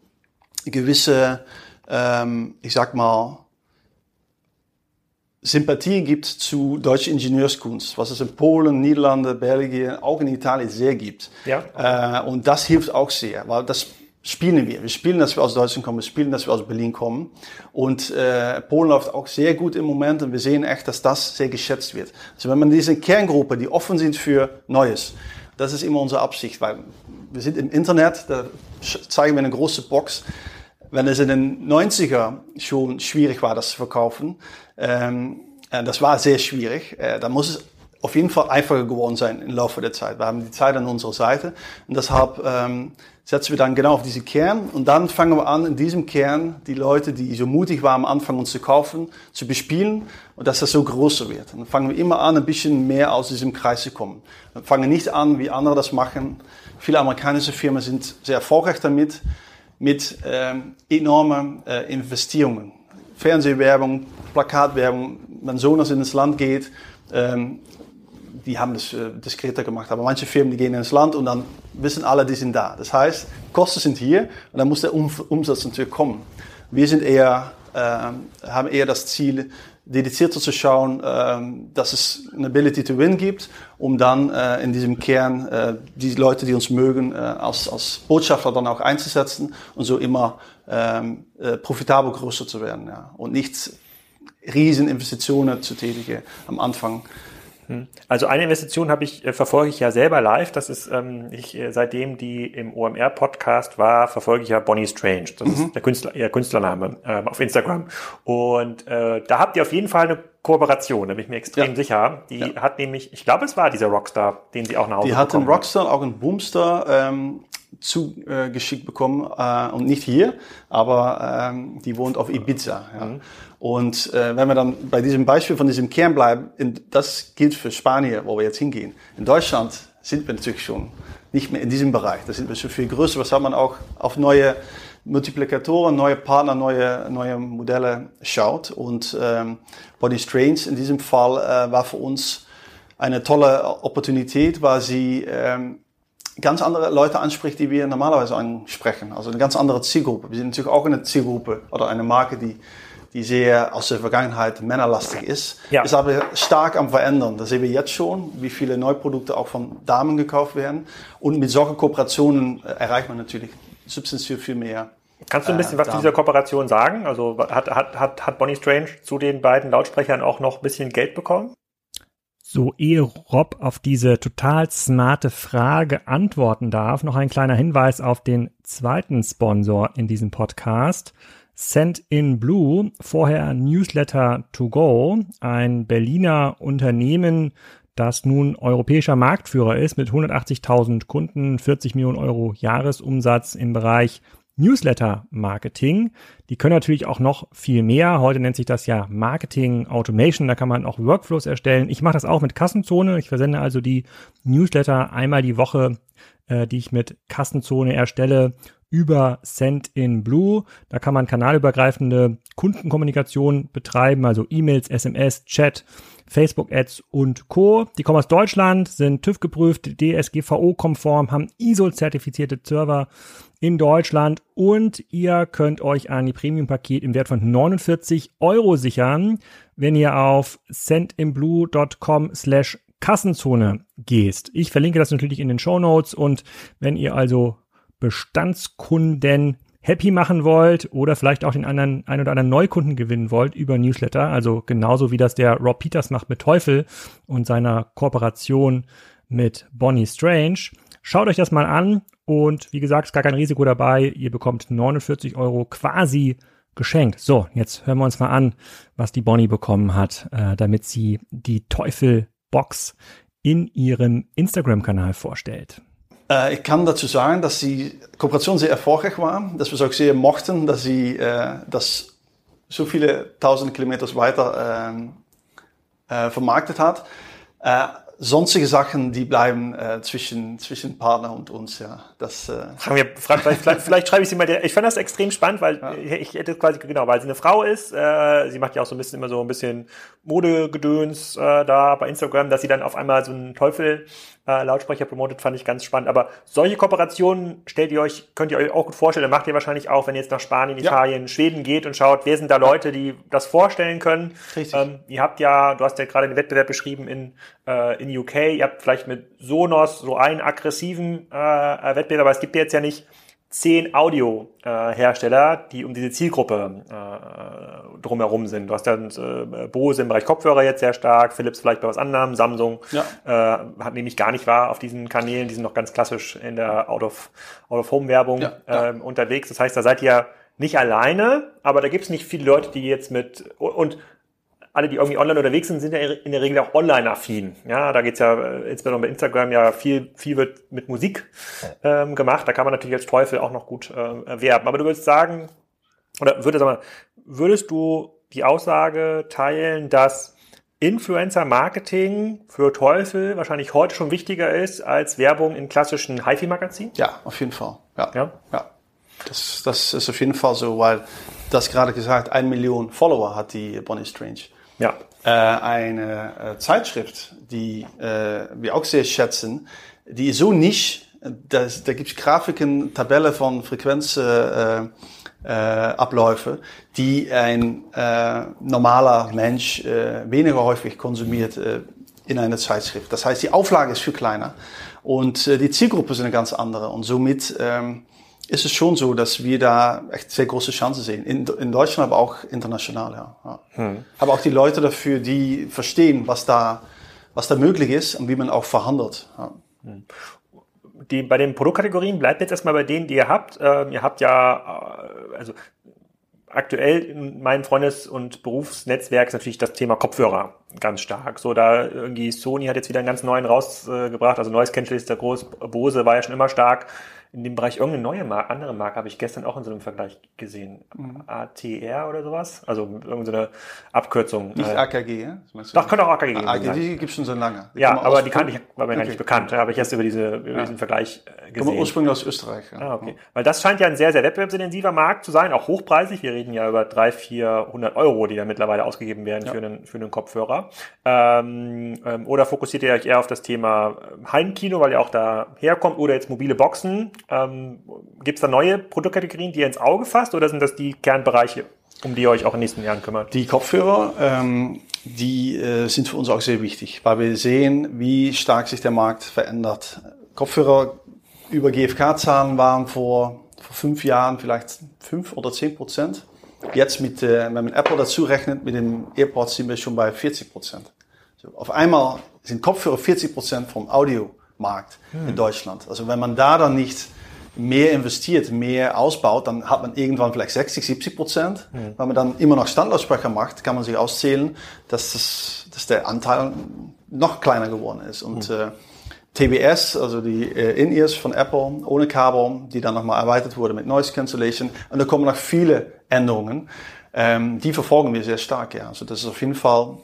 gewisse, ähm, ich sag mal, Sympathie gibt zu deutscher Ingenieurskunst, was es in Polen, Niederlande, Belgien, auch in Italien sehr gibt. Ja. Äh, und das hilft auch sehr, weil das spielen wir. Wir spielen, dass wir aus Deutschland kommen, wir spielen, dass wir aus Berlin kommen. Und äh, Polen läuft auch sehr gut im Moment und wir sehen echt, dass das sehr geschätzt wird. Also wenn man diese Kerngruppe, die offen sind für Neues, das ist immer unsere Absicht, weil wir sind im Internet, da zeigen wir eine große Box. Wenn es in den 90er schon schwierig war, das zu verkaufen, ähm, äh, das war sehr schwierig, äh, dann muss es auf jeden Fall einfacher geworden sein im Laufe der Zeit. Wir haben die Zeit an unserer Seite und deshalb ähm, setzen wir dann genau auf diese Kern und dann fangen wir an, in diesem Kern die Leute, die so mutig waren, am Anfang uns zu kaufen, zu bespielen und dass das so größer wird. Und dann fangen wir immer an, ein bisschen mehr aus diesem Kreis zu kommen. Wir fangen nicht an, wie andere das machen. Viele amerikanische Firmen sind sehr erfolgreich damit, mit ähm, enormen äh, Investierungen. Fernsehwerbung, Plakatwerbung, wenn so das ins Land geht, ähm, die haben das äh, diskreter gemacht. Aber manche Firmen, die gehen ins Land und dann wissen alle, die sind da. Das heißt, Kosten sind hier und dann muss der um Umsatz natürlich kommen. Wir sind eher, äh, haben eher das Ziel, dedizierter zu schauen, äh, dass es eine Ability to Win gibt, um dann äh, in diesem Kern äh, die Leute, die uns mögen, äh, als, als Botschafter dann auch einzusetzen und so immer ähm, äh, profitabel größer zu werden. Ja. Und nicht riesen Investitionen zu tätigen am Anfang. Hm. Also eine Investition habe ich, äh, verfolge ich ja selber live. Das ist, ähm, ich, äh, seitdem die im OMR-Podcast war, verfolge ich ja Bonnie Strange. Das mhm. ist der Künstler, ihr Künstlername ähm, auf Instagram. Und äh, da habt ihr auf jeden Fall eine Kooperation, da bin ich mir extrem ja. sicher. Die ja. hat nämlich, ich glaube, es war dieser Rockstar, den sie auch nach Hause Die hat einen Rockstar, auch einen Boomstar. Ähm, zugeschickt bekommen äh, und nicht hier, aber ähm, die wohnt auf Ibiza. Ja. Mhm. Und äh, wenn wir dann bei diesem Beispiel von diesem Kern bleiben, in, das gilt für Spanien, wo wir jetzt hingehen. In Deutschland sind wir natürlich schon nicht mehr in diesem Bereich. Da sind wir schon viel größer. Was hat man auch auf neue Multiplikatoren, neue Partner, neue, neue Modelle schaut. Und ähm, Body Strange in diesem Fall äh, war für uns eine tolle Opportunität, weil sie ähm, ganz andere Leute anspricht, die wir normalerweise ansprechen. Also eine ganz andere Zielgruppe. Wir sind natürlich auch eine Zielgruppe oder eine Marke, die die sehr aus der Vergangenheit männerlastig ist, ja. ist aber stark am Verändern. Das sehen wir jetzt schon, wie viele Neuprodukte auch von Damen gekauft werden. Und mit solchen Kooperationen äh, erreicht man natürlich substanziell viel mehr. Kannst du ein bisschen äh, was zu dieser Kooperation sagen? Also hat, hat, hat, hat Bonnie Strange zu den beiden Lautsprechern auch noch ein bisschen Geld bekommen? So, ehe Rob auf diese total smarte Frage antworten darf, noch ein kleiner Hinweis auf den zweiten Sponsor in diesem Podcast. Send in Blue, vorher Newsletter to Go, ein Berliner Unternehmen, das nun europäischer Marktführer ist mit 180.000 Kunden, 40 Millionen Euro Jahresumsatz im Bereich Newsletter Marketing. Die können natürlich auch noch viel mehr. Heute nennt sich das ja Marketing Automation. Da kann man auch Workflows erstellen. Ich mache das auch mit Kassenzone. Ich versende also die Newsletter einmal die Woche, äh, die ich mit Kassenzone erstelle über Send in Blue. Da kann man kanalübergreifende Kundenkommunikation betreiben, also E-Mails, SMS, Chat, Facebook-Ads und Co. Die kommen aus Deutschland, sind TÜV geprüft, DSGVO-konform, haben ISO-zertifizierte Server in Deutschland und ihr könnt euch ein Premium-Paket im Wert von 49 Euro sichern, wenn ihr auf sendinblue.com slash Kassenzone gehst. Ich verlinke das natürlich in den Show Notes und wenn ihr also Bestandskunden happy machen wollt oder vielleicht auch den anderen, ein oder anderen Neukunden gewinnen wollt über Newsletter, also genauso wie das der Rob Peters macht mit Teufel und seiner Kooperation mit Bonnie Strange. Schaut euch das mal an und wie gesagt, ist gar kein Risiko dabei. Ihr bekommt 49 Euro quasi geschenkt. So, jetzt hören wir uns mal an, was die Bonnie bekommen hat, äh, damit sie die Teufel-Box in ihrem Instagram-Kanal vorstellt. Äh, ich kann dazu sagen, dass die Kooperation sehr erfolgreich war, dass wir es auch sehr mochten, dass sie äh, das so viele tausend Kilometer weiter ähm, äh, vermarktet hat. Sonstige Sachen, die bleiben äh, zwischen, zwischen Partner und uns, ja. Das, äh Fragen wir, frag, vielleicht, vielleicht, vielleicht schreibe ich sie mal, der, ich fand das extrem spannend, weil ja. ich hätte quasi, genau, weil sie eine Frau ist, äh, sie macht ja auch so ein bisschen immer so ein bisschen Modegedöns äh, da bei Instagram, dass sie dann auf einmal so einen Teufel äh, Lautsprecher promotet, fand ich ganz spannend. Aber solche Kooperationen stellt ihr euch, könnt ihr euch auch gut vorstellen, macht ihr wahrscheinlich auch, wenn ihr jetzt nach Spanien, Italien, ja. Schweden geht und schaut, wer sind da Leute, die das vorstellen können. Richtig. Ähm, ihr habt ja, du hast ja gerade den Wettbewerb beschrieben in, äh, in UK, ihr habt vielleicht mit Sonos so einen aggressiven äh, Wettbewerb, aber es gibt jetzt ja nicht zehn Audio-Hersteller, äh, die um diese Zielgruppe äh, drumherum sind. Du hast ja äh, Bose im Bereich Kopfhörer jetzt sehr stark, Philips vielleicht bei was anderem, Samsung ja. äh, hat nämlich gar nicht wahr auf diesen Kanälen, die sind noch ganz klassisch in der Out-of-Home-Werbung Out ja, ähm, unterwegs. Das heißt, da seid ihr nicht alleine, aber da gibt es nicht viele Leute, die jetzt mit und alle, die irgendwie online unterwegs sind, sind ja in der Regel auch online-affin. Ja, da geht's ja äh, insbesondere bei Instagram ja viel, viel wird mit Musik ähm, gemacht. Da kann man natürlich als Teufel auch noch gut äh, werben. Aber du würdest sagen, oder würdest, mal, würdest du die Aussage teilen, dass Influencer-Marketing für Teufel wahrscheinlich heute schon wichtiger ist als Werbung in klassischen HiFi-Magazinen? Ja, auf jeden Fall. Ja. ja? ja. Das, das ist auf jeden Fall so, weil das gerade gesagt, ein Million Follower hat die Bonnie Strange. Ja. Äh, eine äh, Zeitschrift, die äh, wir auch sehr schätzen, die so nicht, dass, da gibt es Grafiken, Tabellen von Frequenzabläufe, äh, äh, die ein äh, normaler Mensch äh, weniger häufig konsumiert äh, in einer Zeitschrift. Das heißt, die Auflage ist viel kleiner und äh, die Zielgruppe ist eine ganz andere und somit ähm, ist es schon so, dass wir da echt sehr große Chancen sehen. In, in Deutschland, aber auch international, ja. ja. Hm. Aber auch die Leute dafür, die verstehen, was da, was da möglich ist und wie man auch verhandelt. Ja. Hm. Die, bei den Produktkategorien bleibt jetzt erstmal bei denen, die ihr habt. Ähm, ihr habt ja, äh, also aktuell in meinem Freundes- und Berufsnetzwerk ist natürlich das Thema Kopfhörer ganz stark. So, da irgendwie Sony hat jetzt wieder einen ganz neuen rausgebracht. Also neues Cancel ist der groß. Bose war ja schon immer stark in dem Bereich irgendeine neue Marke, andere Marke habe ich gestern auch in so einem Vergleich gesehen. Mhm. ATR oder sowas? Also irgendeine Abkürzung. Nicht äh, AKG, ja? Doch, könnte auch AKG geben. AKG gibt es schon so lange. Die ja, aber die kannte ich, war mir okay. gar nicht bekannt. Da habe ich erst über, diese, über ja. diesen Vergleich äh, gesehen. Kommen ursprünglich aus Österreich. Ja. Ah, okay. Weil das scheint ja ein sehr, sehr wettbewerbsintensiver Markt zu sein, auch hochpreisig. Wir reden ja über 300, 400 Euro, die da mittlerweile ausgegeben werden ja. für, einen, für einen Kopfhörer. Ähm, ähm, oder fokussiert ihr euch eher auf das Thema Heimkino, weil ihr auch da herkommt, oder jetzt mobile Boxen? Ähm, Gibt es da neue Produktkategorien, die ihr ins Auge fasst oder sind das die Kernbereiche, um die ihr euch auch in den nächsten Jahren kümmert? Die Kopfhörer, ähm, die äh, sind für uns auch sehr wichtig, weil wir sehen, wie stark sich der Markt verändert. Kopfhörer über GfK-Zahlen waren vor, vor fünf Jahren vielleicht fünf oder zehn Prozent. Jetzt mit, äh, wenn man Apple dazu rechnet, mit dem AirPods sind wir schon bei 40 Prozent. So, auf einmal sind Kopfhörer 40 Prozent vom Audiomarkt hm. in Deutschland. Also wenn man da dann nicht mehr investiert, mehr ausbaut, dann hat man irgendwann vielleicht 60, 70 Prozent. Mhm. Wenn man dann immer noch Standlautsprecher macht, kann man sich auszählen, dass, das, dass der Anteil noch kleiner geworden ist. Und mhm. äh, TBS, also die äh, In-Ears von Apple ohne Kabel, die dann nochmal erweitert wurde mit Noise Cancellation. Und da kommen noch viele Änderungen. Ähm, die verfolgen wir sehr stark. Ja. Also das ist auf jeden Fall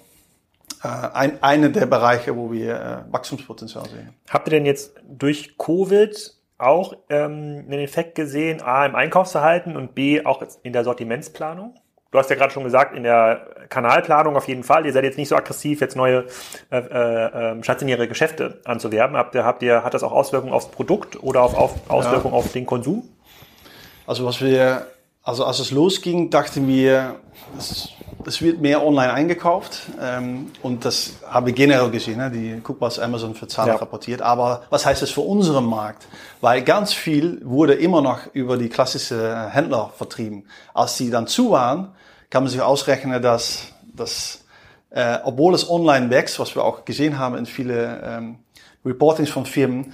ein, eine der Bereiche, wo wir äh, Wachstumspotenzial sehen. Habt ihr denn jetzt durch Covid auch ähm, einen Effekt gesehen, A, im Einkaufsverhalten und B, auch in der Sortimentsplanung? Du hast ja gerade schon gesagt, in der Kanalplanung auf jeden Fall. Ihr seid jetzt nicht so aggressiv, jetzt neue äh, äh, ähm, stationäre Geschäfte anzuwerben. Habt ihr, habt ihr, hat das auch Auswirkungen aufs Produkt oder auf, auf Auswirkungen ja. auf den Konsum? Also was wir, also als es losging, dachten wir, es es wird mehr online eingekauft ähm, und das habe ich generell gesehen. Ne? Die, guck, was Amazon für Zahlen ja. rapportiert. Aber was heißt das für unseren Markt? Weil ganz viel wurde immer noch über die klassische Händler vertrieben. Als die dann zu waren, kann man sich ausrechnen, dass, dass äh, obwohl es online wächst, was wir auch gesehen haben in viele ähm, Reportings von Firmen,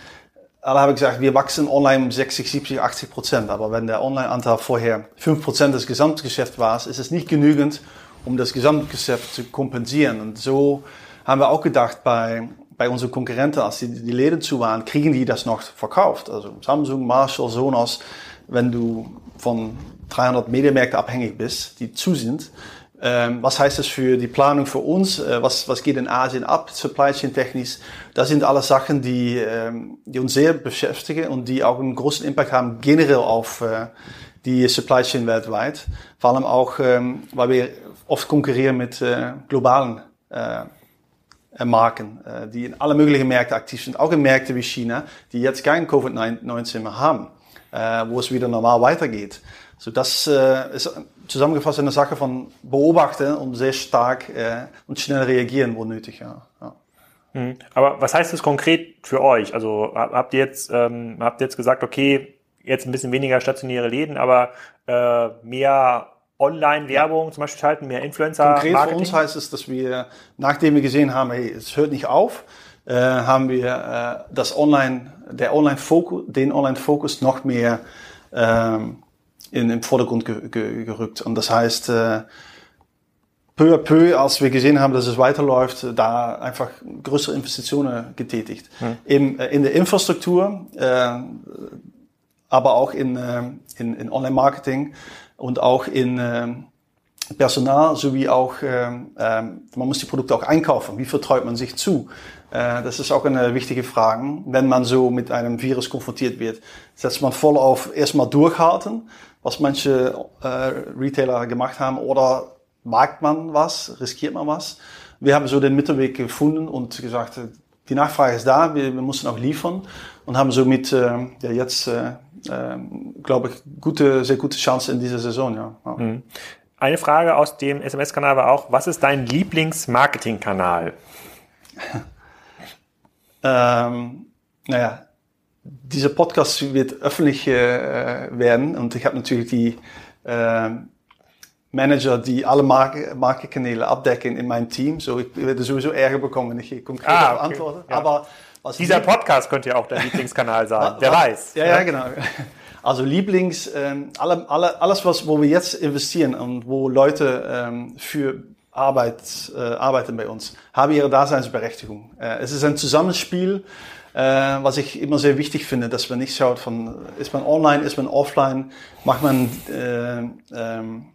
alle haben gesagt, wir wachsen online um 60, 70, 80 Prozent. Aber wenn der Online-Anteil vorher 5 Prozent des Gesamtgeschäfts war, ist es nicht genügend, um das Gesamtgeschäft zu kompensieren. Und so haben wir auch gedacht bei, bei unseren Konkurrenten, als die, die Läden zu waren, kriegen die das noch verkauft. Also Samsung, Marshall, Sonos, wenn du von 300 Medienmärkten abhängig bist, die zu sind, was heißt das für die Planung für uns? Äh, was, was geht in Asien ab, Supply Chain technisch? Das sind alles Sachen, die, ähm, die uns sehr beschäftigen und die auch einen großen Impact haben generell auf äh, die Supply Chain weltweit. Vor allem auch, ähm, weil wir oft konkurrieren mit äh, globalen Marken, die in alle möglichen Märkte aktiv sind, auch in Märkte wie China, die jetzt kein Covid-19 mehr haben, wo es wieder normal weitergeht. So, das äh, ist zusammengefasst eine Sache von beobachten und sehr stark äh, und schnell reagieren, wo nötig. Ja. ja. Mhm. Aber was heißt das konkret für euch? Also habt ihr jetzt ähm, habt ihr jetzt gesagt, okay, jetzt ein bisschen weniger stationäre Läden, aber äh, mehr Online-Werbung ja. zum Beispiel schalten, mehr Influencer. Konkret für uns heißt es, dass wir, nachdem wir gesehen haben, hey, es hört nicht auf, äh, haben wir äh, das Online, der Online-Fokus, den Online-Fokus noch mehr ähm, in den Vordergrund ge ge gerückt. Und das heißt, äh, peu à peu, als wir gesehen haben, dass es weiterläuft, da einfach größere Investitionen getätigt. Hm. Im, äh, in der Infrastruktur, äh, aber auch in, äh, in, in Online-Marketing und auch in äh, Personal sowie auch, äh, äh, man muss die Produkte auch einkaufen. Wie vertraut man sich zu? Äh, das ist auch eine wichtige Frage. Wenn man so mit einem Virus konfrontiert wird, setzt man voll auf erstmal durchhalten was manche äh, Retailer gemacht haben, oder wagt man was, riskiert man was. Wir haben so den Mittelweg gefunden und gesagt, die Nachfrage ist da, wir, wir mussten auch liefern und haben somit äh, ja, jetzt, äh, äh, glaube ich, gute, sehr gute Chance in dieser Saison. Ja. ja. Mhm. Eine Frage aus dem SMS-Kanal war auch, was ist dein Lieblings-Marketing-Kanal? *laughs* ähm, naja, dieser Podcast wird öffentlich äh, werden und ich habe natürlich die äh, Manager, die alle Marke, Markenkanäle abdecken in meinem Team. So, ich werde sowieso Ärger bekommen, wenn ich hier konkret ah, okay. antworte. Ja. Aber Dieser Podcast könnte ja auch dein *laughs* Lieblingskanal sein. Wer weiß. Ja, ja, genau. Also Lieblings, ähm, alle, alle, alles, was, wo wir jetzt investieren und wo Leute ähm, für Arbeit äh, arbeiten bei uns, haben ihre Daseinsberechtigung. Äh, es ist ein Zusammenspiel was ich immer sehr wichtig finde, dass man nicht schaut von, ist man online, ist man offline, macht man, äh, ähm,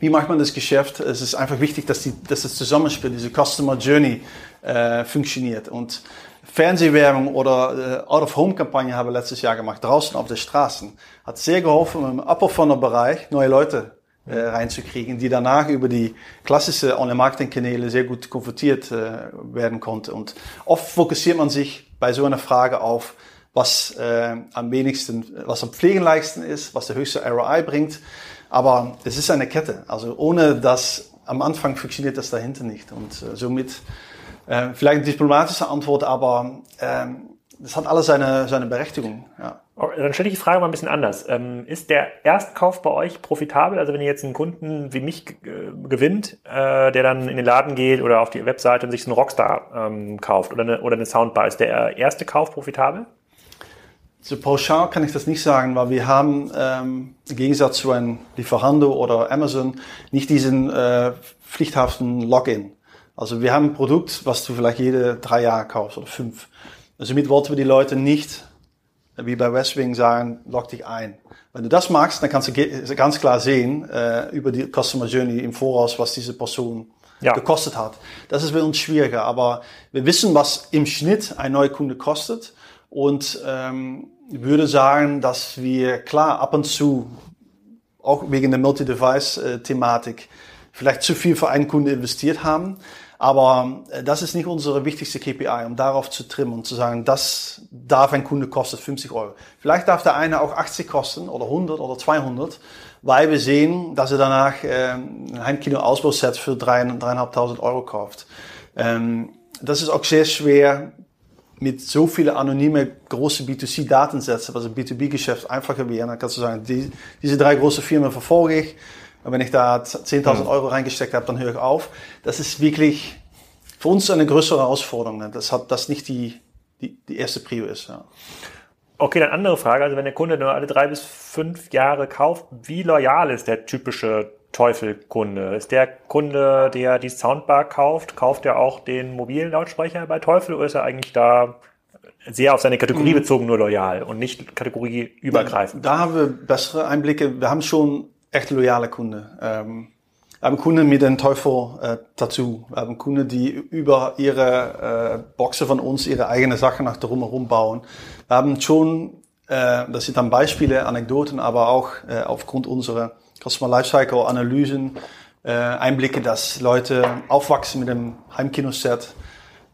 wie macht man das Geschäft? Es ist einfach wichtig, dass, die, dass das Zusammenspiel, diese Customer Journey äh, funktioniert. Und Fernsehwerbung oder äh, Out-of-Home-Kampagne habe ich letztes Jahr gemacht, draußen auf den Straßen. Hat sehr geholfen, im Upper-Funnel-Bereich neue Leute äh, reinzukriegen, die danach über die klassische Online-Marketing-Kanäle sehr gut konvertiert äh, werden konnte. Und oft fokussiert man sich bei so einer Frage auf, was äh, am wenigsten, was am pflegenleichsten ist, was der höchste ROI bringt. Aber es ist eine Kette. Also ohne das am Anfang funktioniert das dahinter nicht. Und äh, somit äh, vielleicht eine diplomatische Antwort, aber äh, das hat alles seine, seine Berechtigung. Ja. Oh, dann stelle ich die Frage mal ein bisschen anders. Ähm, ist der Erstkauf bei euch profitabel? Also wenn ihr jetzt einen Kunden wie mich äh, gewinnt, äh, der dann in den Laden geht oder auf die Webseite und sich einen Rockstar ähm, kauft oder eine, oder eine Soundbar, ist der erste Kauf profitabel? So pauschal kann ich das nicht sagen, weil wir haben ähm, im Gegensatz zu einem Lieferando oder Amazon nicht diesen äh, pflichthaften Login. Also wir haben ein Produkt, was du vielleicht jede drei Jahre kaufst oder fünf. Also mit wollten wir die Leute nicht wie bei Westwing sagen, log dich ein. Wenn du das magst, dann kannst du ganz klar sehen äh, über die Customer Journey im Voraus, was diese Person ja. gekostet hat. Das ist für uns schwieriger, aber wir wissen, was im Schnitt ein neuer Kunde kostet und ähm, würde sagen, dass wir klar ab und zu auch wegen der Multi-Device-Thematik vielleicht zu viel für einen Kunde investiert haben. Aber äh, das ist nicht unsere wichtigste KPI, um darauf zu trimmen und zu sagen, das darf ein Kunde kosten 50 Euro. Vielleicht darf der eine auch 80 kosten oder 100 oder 200, weil wir sehen, dass er danach äh, ein Heimkino-Ausbauset für 3.500 Euro kauft. Ähm, das ist auch sehr schwer mit so viele anonyme große B2C-Datensätze, was im B2B-Geschäft einfacher wäre. Dann kannst du sagen, die, diese drei große Firmen verfolge ich und wenn ich da 10.000 mhm. Euro reingesteckt habe, dann höre ich auf. Das ist wirklich für uns eine größere Herausforderung. Ne? Das hat das nicht die, die, die erste Prio ist. Ja. Okay, dann andere Frage. Also wenn der Kunde nur alle drei bis fünf Jahre kauft, wie loyal ist der typische Teufel-Kunde? Ist der Kunde, der die Soundbar kauft, kauft er auch den mobilen Lautsprecher bei Teufel oder ist er eigentlich da sehr auf seine Kategorie mhm. bezogen nur loyal und nicht kategorieübergreifend? Da haben wir bessere Einblicke. Wir haben schon echt loyale Kunde. Ähm, haben Kunden mit einem Teufel-Tattoo. Äh, wir haben Kunden, die über ihre äh, Boxen von uns ihre eigenen Sachen nach drumherum bauen. Wir haben schon, äh, das sind dann Beispiele, Anekdoten, aber auch äh, aufgrund unserer Customer Lifecycle Analysen, äh, Einblicke, dass Leute aufwachsen mit einem Heimkinoset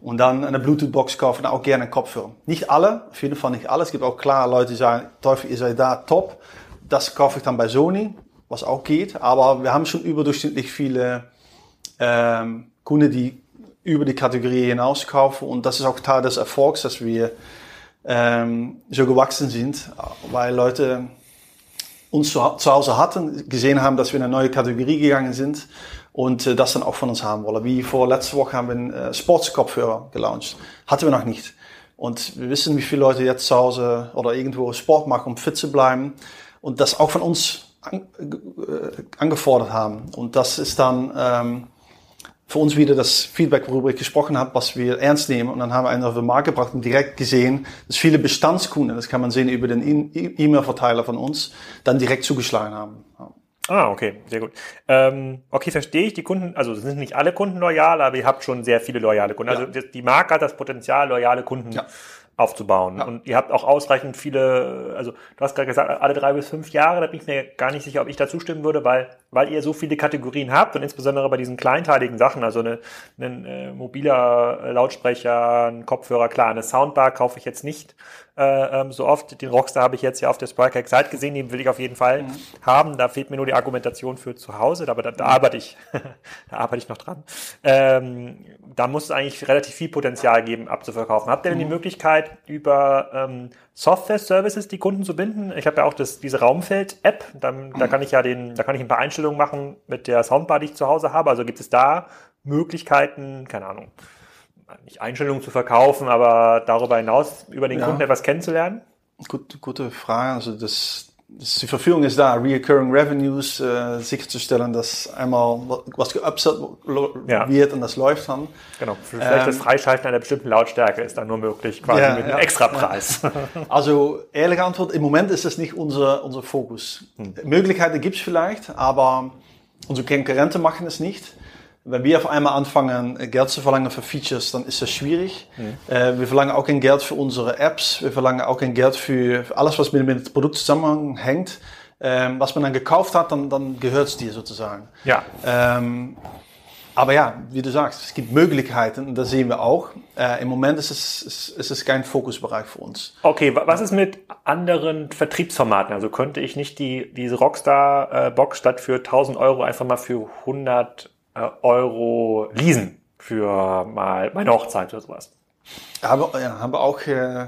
und dann eine Bluetooth-Box kaufen, auch gerne einen Kopfhörer. Nicht alle, auf jeden Fall nicht alle. Es gibt auch klar Leute, die sagen, Teufel, ihr seid da top. Das kaufe ich dann bei Sony, was auch geht. Aber wir haben schon überdurchschnittlich viele ähm, Kunden, die über die Kategorie hinaus kaufen. Und das ist auch Teil des Erfolgs, dass wir ähm, so gewachsen sind, weil Leute uns zu, zu Hause hatten, gesehen haben, dass wir in eine neue Kategorie gegangen sind und äh, das dann auch von uns haben wollen. Wie vor letzter Woche haben wir einen äh, Sportskopfhörer gelauncht. Hatten wir noch nicht. Und wir wissen, wie viele Leute jetzt zu Hause oder irgendwo Sport machen, um fit zu bleiben. Und das auch von uns an, äh, angefordert haben. Und das ist dann ähm, für uns wieder das Feedback, worüber ich gesprochen habe, was wir ernst nehmen. Und dann haben wir einen auf den Markt gebracht und direkt gesehen, dass viele Bestandskunden, das kann man sehen über den E-Mail-Verteiler von uns, dann direkt zugeschlagen haben. Ah, okay, sehr gut. Ähm, okay, verstehe ich. Die Kunden, also sind nicht alle Kunden loyal, aber ihr habt schon sehr viele loyale Kunden. Also ja. die Marke hat das Potenzial, loyale Kunden ja. Aufzubauen. Ja. Und ihr habt auch ausreichend viele, also du hast gerade gesagt, alle drei bis fünf Jahre, da bin ich mir gar nicht sicher, ob ich da zustimmen würde, weil, weil ihr so viele Kategorien habt und insbesondere bei diesen kleinteiligen Sachen, also eine, ein äh, mobiler Lautsprecher, ein Kopfhörer, klar, eine Soundbar kaufe ich jetzt nicht äh, ähm, so oft. Den Rockstar habe ich jetzt ja auf der Spriker Excite gesehen, den will ich auf jeden Fall mhm. haben. Da fehlt mir nur die Argumentation für zu Hause, aber da, da arbeite ich. *laughs* da arbeite ich noch dran. Ähm, da muss es eigentlich relativ viel Potenzial geben, abzuverkaufen. Habt ihr denn die mhm. Möglichkeit, über ähm, Software-Services die Kunden zu binden? Ich habe ja auch das, diese Raumfeld-App, da, da kann ich ja den, da kann ich ein paar Einstellungen machen mit der Soundbar, die ich zu Hause habe. Also gibt es da Möglichkeiten, keine Ahnung, nicht Einstellungen zu verkaufen, aber darüber hinaus über den ja. Kunden etwas kennenzulernen? Gut, gute Frage. Also das, das, die Verfügung ist da, Recurring Revenues äh, sicherzustellen, dass einmal was geupselt ja. wird und das läuft dann. Genau, *laughs* vielleicht ähm, das Freischalten einer bestimmten Lautstärke ist dann nur möglich, quasi ja, mit einem ja, Extrapreis. Also ehrliche Antwort, im Moment ist das nicht unser, unser Fokus. Hm. Möglichkeiten gibt es vielleicht, aber unsere Konkurrenten machen es nicht. Wenn wir auf einmal anfangen, Geld zu verlangen für Features, dann ist das schwierig. Mhm. Äh, wir verlangen auch kein Geld für unsere Apps. Wir verlangen auch kein Geld für alles, was mit, mit dem Produkt zusammenhängt. Ähm, was man dann gekauft hat, dann, dann gehört es dir sozusagen. Ja. Ähm, aber ja, wie du sagst, es gibt Möglichkeiten das sehen wir auch. Äh, Im Moment ist es, ist, ist es kein Fokusbereich für uns. Okay, was ist mit anderen Vertriebsformaten? Also könnte ich nicht die, diese Rockstar-Box äh, statt für 1000 Euro einfach mal für 100 äh, Euro leasen für mal meine Hochzeit oder sowas. Haben, ja, haben wir auch äh,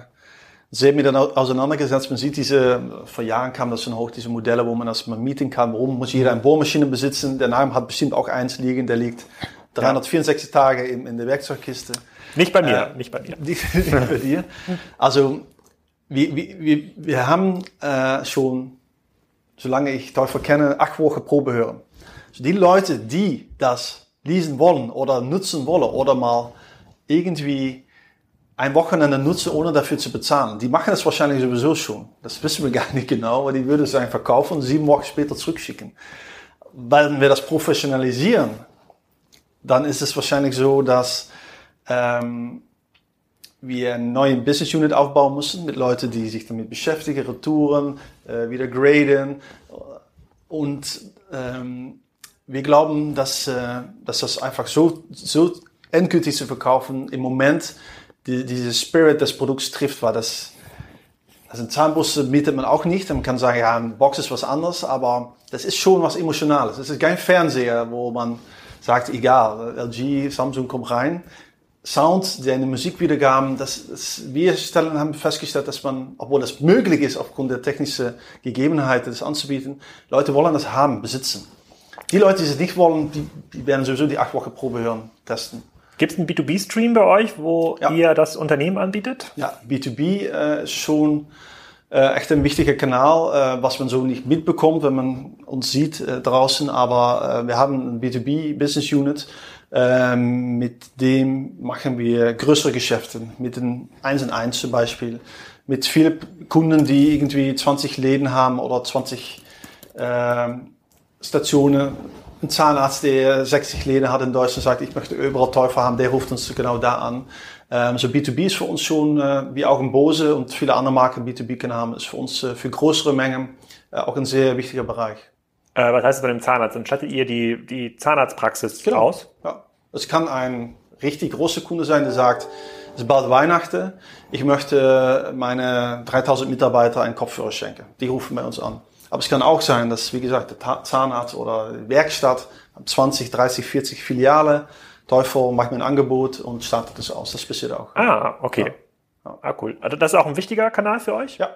sehr miteinander auseinandergesetzt. Man sieht diese, vor Jahren kam das schon hoch, diese Modelle, wo man das mal mieten kann. Warum muss jeder eine Bohrmaschine besitzen? Der Name hat bestimmt auch eins liegen, der liegt 364 ja. Tage in, in der Werkzeugkiste. Nicht bei mir, äh, nicht bei mir. Nicht, *laughs* nicht bei dir. Also, wir, wir, wir haben äh, schon, solange ich Teufel kenne, acht Wochen Probe hören. Die Leute, die das lesen wollen oder nutzen wollen oder mal irgendwie ein Wochenende nutzen, ohne dafür zu bezahlen, die machen das wahrscheinlich sowieso schon. Das wissen wir *laughs* gar nicht genau, aber die würden es einfach verkaufen und sieben Wochen später zurückschicken. Wenn wir das professionalisieren, dann ist es wahrscheinlich so, dass ähm, wir eine neue Business Unit aufbauen müssen mit Leuten, die sich damit beschäftigen, Retouren, äh, wieder graden und ähm, wir glauben, dass, äh, dass das einfach so, so endgültig zu verkaufen im Moment die, diese Spirit des Produkts trifft, war das also Zahnbürste bietet man auch nicht. Man kann sagen, ja, eine Box ist was anderes, aber das ist schon was Emotionales. Es ist kein Fernseher, wo man sagt, egal, LG, Samsung kommt rein. Sound, der eine Musikwiedergaben, das, das, wir stellen, haben festgestellt, dass man, obwohl das möglich ist, aufgrund der technischen Gegebenheiten, das anzubieten, Leute wollen das haben, besitzen. Die Leute, die es nicht wollen, die, die werden sowieso die acht Wochen Probe hören, testen. Gibt es einen B2B-Stream bei euch, wo ja. ihr das Unternehmen anbietet? Ja, B2B äh, ist schon äh, echt ein wichtiger Kanal, äh, was man so nicht mitbekommt, wenn man uns sieht äh, draußen. Aber äh, wir haben ein B2B-Business Unit, äh, mit dem machen wir größere Geschäfte, mit den 1 und 1 zum Beispiel, mit vielen Kunden, die irgendwie 20 Läden haben oder 20 äh, Stationen ein Zahnarzt, der 60 Läden hat in Deutschland, sagt, ich möchte überall Teufel haben, der ruft uns genau da an. Ähm, so B2B ist für uns schon, äh, wie auch in Bose und viele andere Marken B2B können haben, ist für uns äh, für größere Mengen äh, auch ein sehr wichtiger Bereich. Äh, was heißt das bei dem Zahnarzt? Dann stattet ihr die, die Zahnarztpraxis genau. aus? Ja. Es kann ein richtig großer Kunde sein, der sagt, es ist bald Weihnachten, ich möchte meine 3000 Mitarbeiter einen Kopfhörer schenken. Die rufen bei uns an. Aber es kann auch sein, dass, wie gesagt, der Zahnarzt oder Werkstatt 20, 30, 40 Filiale, Teufel macht mir ein Angebot und startet es aus. Das passiert auch. Ah, okay. Ja. Ah, cool. Also das ist auch ein wichtiger Kanal für euch? Ja.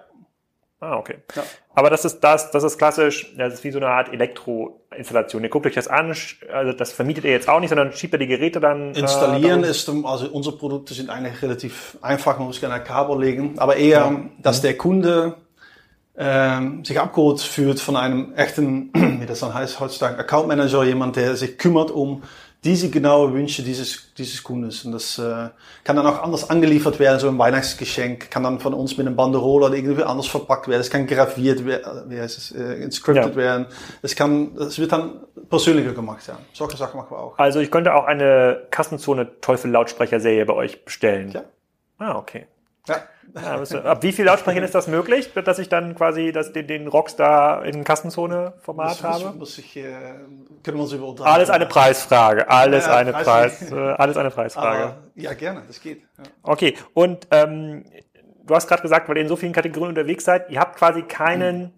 Ah, okay. Ja. Aber das ist das, das ist klassisch, das ist wie so eine Art Elektroinstallation. Ihr guckt euch das an, also das vermietet ihr jetzt auch nicht, sondern schiebt ihr die Geräte dann. Äh, Installieren äh, ist, also unsere Produkte sind eigentlich relativ einfach, man muss gerne ein Kabel legen, aber eher, ja. dass der Kunde ähm, sich abgeholt fühlt von einem echten, wie *clears throat* das dann heißt heutzutage, Account Manager, jemand, der sich kümmert um diese genaue Wünsche dieses, dieses Kundes. Und das äh, kann dann auch anders angeliefert werden, so ein Weihnachtsgeschenk, kann dann von uns mit einem Banderole oder irgendwie anders verpackt werden. Es kann graviert werden, wie heißt es, äh, inscripted ja. werden. Es kann, es wird dann persönlicher gemacht, ja. Solche Sachen machen wir auch. Also ich könnte auch eine Kassenzone Teufel Lautsprecher Serie bei euch bestellen. Ja. Ah, okay. Ja. Ab wie viel Lautsprechern ist das möglich, dass ich dann quasi das, den, den Rockstar in Kassenzone-Format habe? Muss ich, äh, können wir uns über Alles eine Preisfrage. Alles ja, eine Preis, äh, alles eine Preisfrage. Aber, ja, gerne, das geht. Ja. Okay, und ähm, du hast gerade gesagt, weil ihr in so vielen Kategorien unterwegs seid, ihr habt quasi keinen mhm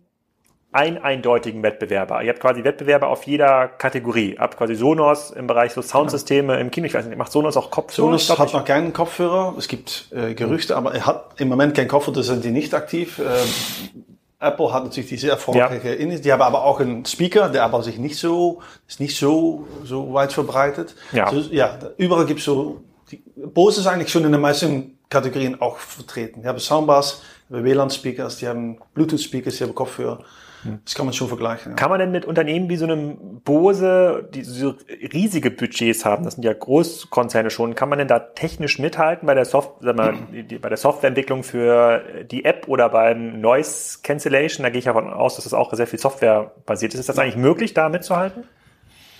einen eindeutigen Wettbewerber. Ihr habt quasi Wettbewerber auf jeder Kategorie. Ihr habt quasi Sonos im Bereich so Soundsysteme im Kino. Ich weiß nicht, macht Sonos auch Kopfhörer? Sonos hat noch keinen Kopfhörer. Es gibt äh, Gerüchte, aber er hat im Moment keinen Kopfhörer, da sind die nicht aktiv. Ähm, Apple hat natürlich diese erfolgreiche ja. Die haben aber auch einen Speaker, der aber sich nicht so, ist nicht so, so weit verbreitet. Ja. So, ja, überall gibt's so, die, Bose ist eigentlich schon in den meisten Kategorien auch vertreten. Die haben Soundbars, die haben WLAN-Speakers, die haben Bluetooth-Speakers, die haben Kopfhörer. Das kann man schon vergleichen. Ja. Kann man denn mit Unternehmen wie so einem Bose, die so riesige Budgets haben, das sind ja Großkonzerne schon, kann man denn da technisch mithalten bei der, Soft mal, *clears throat* bei der Softwareentwicklung für die App oder beim Noise Cancellation? Da gehe ich davon aus, dass das auch sehr viel Software basiert ist. Ist das eigentlich möglich, da mitzuhalten?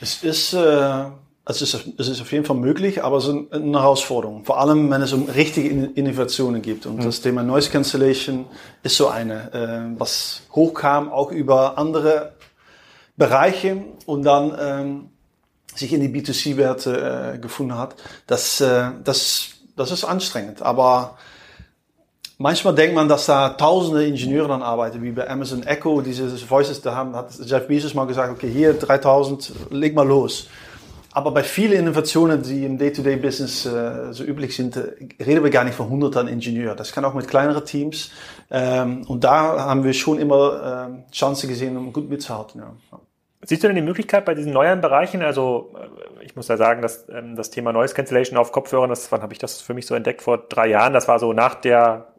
Es ist äh es ist, es ist auf jeden Fall möglich, aber es ist eine Herausforderung. Vor allem, wenn es um richtige Innovationen gibt. Und mhm. das Thema Noise Cancellation ist so eine, äh, was hochkam, auch über andere Bereiche und dann ähm, sich in die B2C-Werte äh, gefunden hat. Das, äh, das, das ist anstrengend. Aber manchmal denkt man, dass da tausende Ingenieure dann arbeiten, wie bei Amazon Echo, diese Voices da haben, hat Jeff Bezos mal gesagt, okay, hier 3000, leg mal los. Aber bei vielen Innovationen, die im Day-to-Day-Business äh, so üblich sind, äh, reden wir gar nicht von hunderten Ingenieuren. Das kann auch mit kleineren Teams. Ähm, und da haben wir schon immer äh, Chancen gesehen, um gut mitzuhalten. Ja. Siehst du denn die Möglichkeit bei diesen neuen Bereichen, also äh, ich muss ja sagen, dass ähm, das Thema Noise Cancellation auf Kopfhörern, das, wann habe ich das für mich so entdeckt? Vor drei Jahren. Das war so nach der,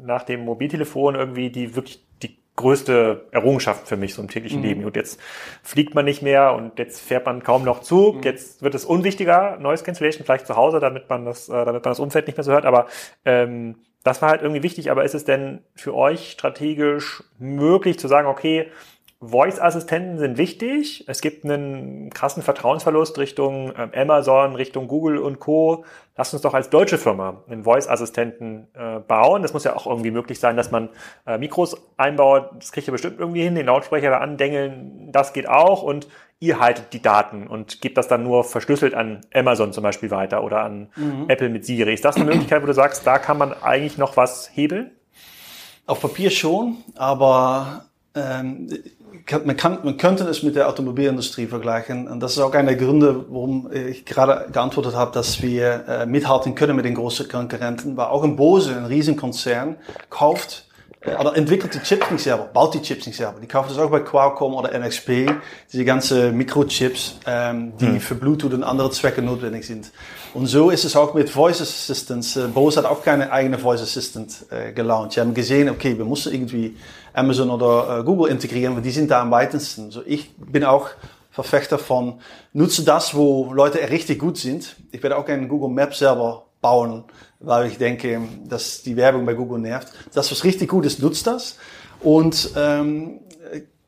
nach dem Mobiltelefon irgendwie die wirklich größte Errungenschaft für mich so im täglichen mhm. Leben. Und jetzt fliegt man nicht mehr und jetzt fährt man kaum noch Zug. Mhm. Jetzt wird es unwichtiger, Noise Cancellation vielleicht zu Hause, damit man das, äh, damit man das Umfeld nicht mehr so hört. Aber ähm, das war halt irgendwie wichtig. Aber ist es denn für euch strategisch möglich zu sagen, okay, Voice-Assistenten sind wichtig. Es gibt einen krassen Vertrauensverlust Richtung ähm, Amazon, Richtung Google und Co. Lasst uns doch als deutsche Firma einen Voice-Assistenten äh, bauen. Das muss ja auch irgendwie möglich sein, dass man äh, Mikros einbaut. Das kriegt ihr bestimmt irgendwie hin, den Lautsprecher da andengeln. Das geht auch. Und ihr haltet die Daten und gebt das dann nur verschlüsselt an Amazon zum Beispiel weiter oder an mhm. Apple mit Siri. Ist das eine Möglichkeit, wo du sagst, da kann man eigentlich noch was hebeln? Auf Papier schon, aber ähm, man, kann, man könnte es mit der Automobilindustrie vergleichen. Und das ist auch einer der Gründe, warum ich gerade geantwortet habe, dass wir äh, mithalten können mit den großen Konkurrenten. Weil auch ein Bose, ein Riesenkonzern, kauft äh, oder entwickelt die Chips nicht selber, baut die Chips nicht selber. Die kaufen das auch bei Qualcomm oder NXP, diese ganze Mikrochips, ähm, die hm. für Bluetooth und andere Zwecke notwendig sind. Und so ist es auch mit Voice Assistants. Äh, Bose hat auch keine eigene Voice Assistant äh, gelauncht. Sie haben gesehen, okay, wir müssen irgendwie Amazon oder äh, Google integrieren, weil die sind da am weitesten. So, ich bin auch Verfechter von, nutze das, wo Leute richtig gut sind. Ich werde auch gerne Google Maps selber bauen, weil ich denke, dass die Werbung bei Google nervt. Das, was richtig gut ist, nutzt das. Und ähm,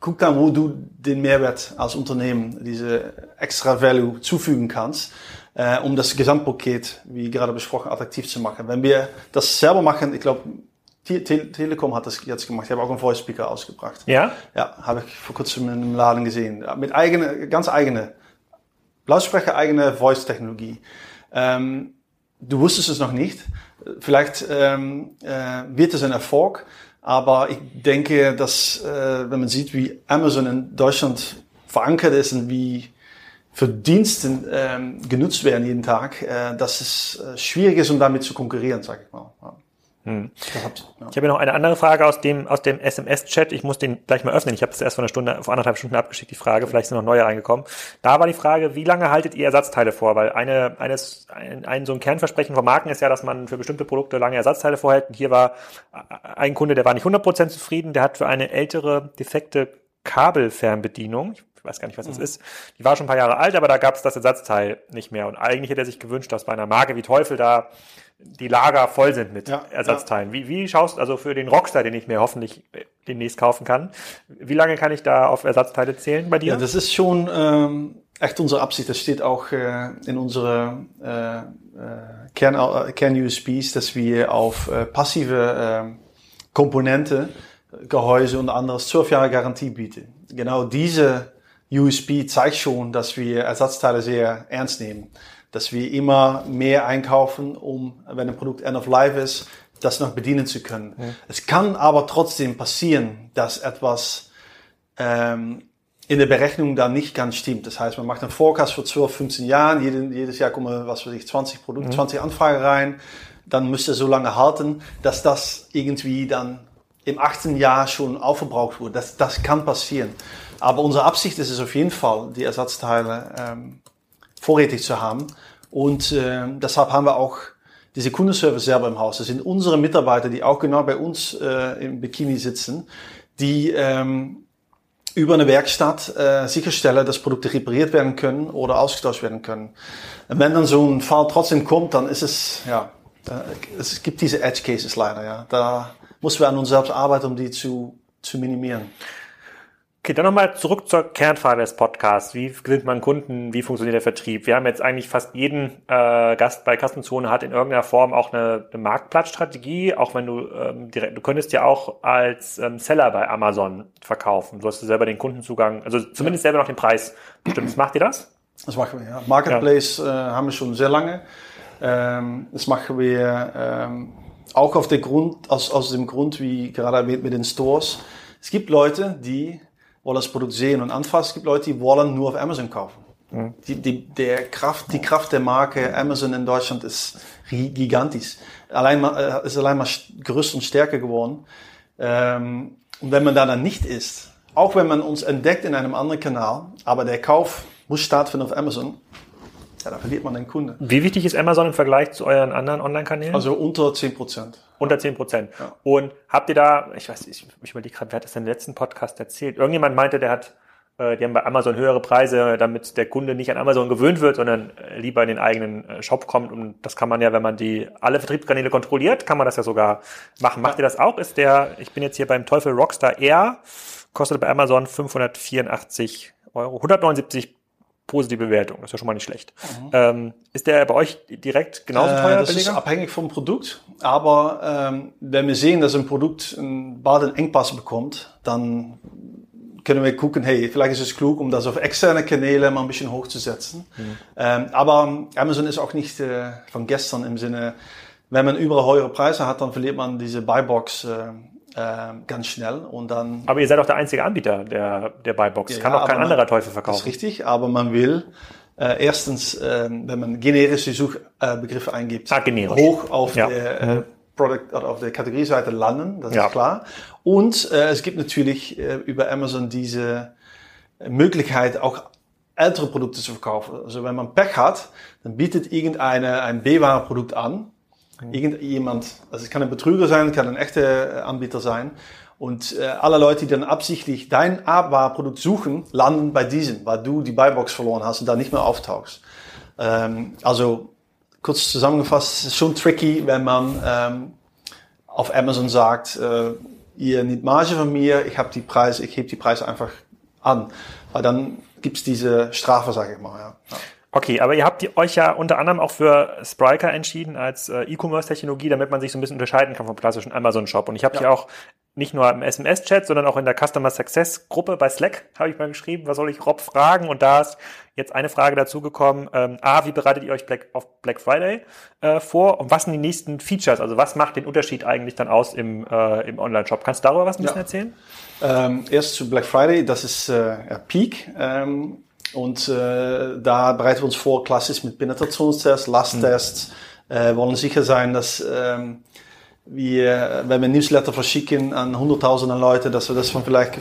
guck dann, wo du den Mehrwert als Unternehmen, diese extra Value zufügen kannst, äh, um das Gesamtpaket, wie gerade besprochen, attraktiv zu machen. Wenn wir das selber machen, ich glaube, Te Telekom hat das jetzt gemacht. Ich habe auch einen Voice Speaker ausgebracht. Ja? Ja, habe ich vor kurzem in einem Laden gesehen. Mit eigene, ganz eigene Lautsprecher, eigene Voice-Technologie. Ähm, du wusstest es noch nicht. Vielleicht ähm, äh, wird es ein Erfolg, aber ich denke, dass äh, wenn man sieht, wie Amazon in Deutschland verankert ist und wie für Dienste ähm, genutzt werden jeden Tag, äh, dass es äh, schwierig ist, um damit zu konkurrieren, sage ich mal. Ja. Hm. Ich habe noch eine andere Frage aus dem, aus dem SMS-Chat. Ich muss den gleich mal öffnen. Ich habe es erst vor einer Stunde, vor anderthalb Stunden abgeschickt, die Frage. Vielleicht sind noch neue reingekommen. Da war die Frage, wie lange haltet ihr Ersatzteile vor? Weil eine, eines, ein, ein so ein Kernversprechen von Marken ist ja, dass man für bestimmte Produkte lange Ersatzteile vorhält. Und hier war ein Kunde, der war nicht 100% zufrieden. Der hat für eine ältere, defekte Kabelfernbedienung, ich weiß gar nicht, was das mhm. ist. Die war schon ein paar Jahre alt, aber da gab es das Ersatzteil nicht mehr. Und eigentlich hätte er sich gewünscht, dass bei einer Marke wie Teufel da die Lager voll sind mit ja, Ersatzteilen. Ja. Wie, wie schaust du also für den Rockstar, den ich mir hoffentlich demnächst kaufen kann, wie lange kann ich da auf Ersatzteile zählen bei dir? Ja, das ist schon ähm, echt unsere Absicht. Das steht auch äh, in unserer äh, äh, Kern, äh, Kern-USBs, dass wir auf äh, passive äh, Komponente, Gehäuse und anderes zwölf Jahre Garantie bieten. Genau diese USB zeigt schon, dass wir Ersatzteile sehr ernst nehmen dass wir immer mehr einkaufen, um, wenn ein Produkt end of life ist, das noch bedienen zu können. Ja. Es kann aber trotzdem passieren, dass etwas ähm, in der Berechnung dann nicht ganz stimmt. Das heißt, man macht einen Forecast für 12, 15 Jahren, jeden, jedes Jahr kommen, was weiß ich, 20 Produkte, mhm. 20 Anfragen rein, dann müsste er so lange halten, dass das irgendwie dann im 18. Jahr schon aufgebraucht wurde. Das, das kann passieren. Aber unsere Absicht ist es auf jeden Fall, die Ersatzteile ähm, vorrätig zu haben. Und äh, deshalb haben wir auch diese Kundenservice selber im Haus. Das sind unsere Mitarbeiter, die auch genau bei uns äh, im Bikini sitzen, die ähm, über eine Werkstatt äh, sicherstellen, dass Produkte repariert werden können oder ausgetauscht werden können. Und wenn dann so ein Fall trotzdem kommt, dann ist es, ja, da, es gibt diese Edge Cases leider, ja. Da müssen wir an uns selbst arbeiten, um die zu, zu minimieren. Okay, dann nochmal zurück zur Kernfrage des Podcasts. Wie gewinnt man Kunden? Wie funktioniert der Vertrieb? Wir haben jetzt eigentlich fast jeden äh, Gast bei Kassenzone hat in irgendeiner Form auch eine, eine Marktplatzstrategie. Auch wenn du ähm, direkt, du könntest ja auch als ähm, Seller bei Amazon verkaufen. Du hast selber den Kundenzugang, also zumindest selber noch den Preis bestimmt. *clears throat* Macht ihr das? Das machen wir, ja. Marketplace ja. Äh, haben wir schon sehr lange. Ähm, das machen wir ähm, auch auf der Grund, aus, aus dem Grund, wie gerade erwähnt mit den Stores. Es gibt Leute, die Produkt sehen und anfassen. Es gibt Leute, die wollen nur auf Amazon kaufen. Mhm. Die, die, der Kraft, die Kraft der Marke Amazon in Deutschland ist gigantisch. Allein äh, ist allein mal größer und stärker geworden. Ähm, und wenn man da dann nicht ist, auch wenn man uns entdeckt in einem anderen Kanal, aber der Kauf muss stattfinden auf Amazon, ja, da verliert man den Kunde. Wie wichtig ist Amazon im Vergleich zu euren anderen Online-Kanälen? Also unter 10 Prozent. Unter 10 Prozent. Ja. Und habt ihr da, ich weiß, ich, ich überlege gerade, wer hat das in den letzten Podcast erzählt? Irgendjemand meinte, der hat, äh, die haben bei Amazon höhere Preise, damit der Kunde nicht an Amazon gewöhnt wird, sondern äh, lieber in den eigenen äh, Shop kommt. Und das kann man ja, wenn man die alle Vertriebskanäle kontrolliert, kann man das ja sogar machen. Macht ihr das auch? Ist der, ich bin jetzt hier beim Teufel Rockstar R, kostet bei Amazon 584 Euro, 179 positive Bewertung. Das ist ja schon mal nicht schlecht. Mhm. Ähm, ist der bei euch direkt genauso teuer? Äh, das billiger? ist abhängig vom Produkt. Aber ähm, wenn wir sehen, dass ein Produkt einen bald Engpass bekommt, dann können wir gucken, hey, vielleicht ist es klug, um das auf externe Kanäle mal ein bisschen hochzusetzen. Mhm. Ähm, aber Amazon ist auch nicht äh, von gestern im Sinne, wenn man überall höhere Preise hat, dann verliert man diese Buybox äh, äh, ganz schnell und dann. Aber ihr seid auch der einzige Anbieter der, der Buybox. Ja, Kann auch kein man, anderer Teufel verkaufen. Das ist richtig, aber man will äh, erstens, äh, wenn man generische Suchbegriffe eingibt, ah, hoch auf ja. der äh, Product oder auf der Kategorieseite landen, das ja. ist klar. Und äh, es gibt natürlich äh, über Amazon diese Möglichkeit, auch ältere Produkte zu verkaufen. Also wenn man Pech hat, dann bietet irgendeine ein B-Ware-Produkt an Irgendjemand, also es kann ein Betrüger sein, kann ein echter äh, Anbieter sein. Und äh, alle Leute, die dann absichtlich dein A-Produkt suchen, landen bei diesem, weil du die Buybox verloren hast und da nicht mehr auftauchst. Ähm, also kurz zusammengefasst, es ist schon tricky, wenn man ähm, auf Amazon sagt, äh, ihr nehmt Marge von mir, ich habe die Preise, ich hebe die Preise einfach an. Weil dann gibt's diese Strafe, sage ich mal. Ja. ja. Okay, aber ihr habt euch ja unter anderem auch für Spryker entschieden als äh, E-Commerce-Technologie, damit man sich so ein bisschen unterscheiden kann vom klassischen Amazon-Shop. Und ich habe ja. hier auch nicht nur im SMS-Chat, sondern auch in der Customer Success-Gruppe bei Slack habe ich mal geschrieben, was soll ich Rob fragen? Und da ist jetzt eine Frage dazu gekommen. Ähm, A, wie bereitet ihr euch Black, auf Black Friday äh, vor? Und was sind die nächsten Features? Also was macht den Unterschied eigentlich dann aus im, äh, im Online-Shop? Kannst du darüber was ein bisschen ja. erzählen? Ähm, erst zu Black Friday, das ist äh, Peak. Ähm und äh, da bereiten wir uns vor, klassisch mit Penetrationstests, Lasttests, mhm. äh, wollen sicher sein, dass ähm, wir, wenn wir Newsletter verschicken an hunderttausende Leute, dass wir das von vielleicht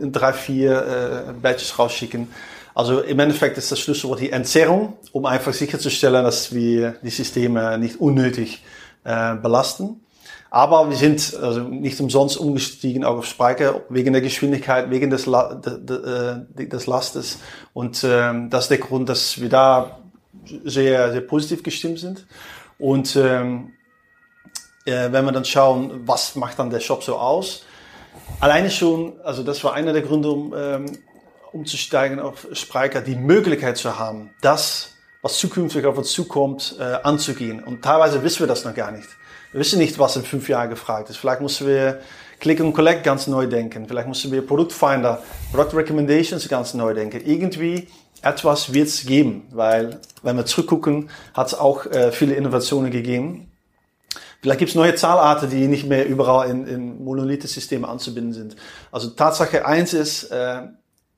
in drei, vier äh, Batches rausschicken. Also im Endeffekt ist das Schlüsselwort die Entzerrung, um einfach sicherzustellen, dass wir die Systeme nicht unnötig äh, belasten. Aber wir sind also nicht umsonst umgestiegen auf Speicher wegen der Geschwindigkeit, wegen des, La de, des Lastes. Und ähm, das ist der Grund, dass wir da sehr, sehr positiv gestimmt sind. Und ähm, äh, wenn wir dann schauen, was macht dann der Shop so aus? Alleine schon, also das war einer der Gründe, um ähm, umzusteigen auf Spryker, die Möglichkeit zu haben, das, was zukünftig auf uns zukommt, äh, anzugehen. Und teilweise wissen wir das noch gar nicht. Wir wissen nicht, was in fünf Jahren gefragt ist. Vielleicht müssen wir Click und Collect ganz neu denken. Vielleicht müssen wir Produktfinder, Product Recommendations ganz neu denken. Irgendwie etwas wird es geben, weil wenn wir zurückgucken, hat es auch äh, viele Innovationen gegeben. Vielleicht gibt es neue Zahlarten, die nicht mehr überall in, in Monolithensysteme anzubinden sind. Also Tatsache eins ist, äh,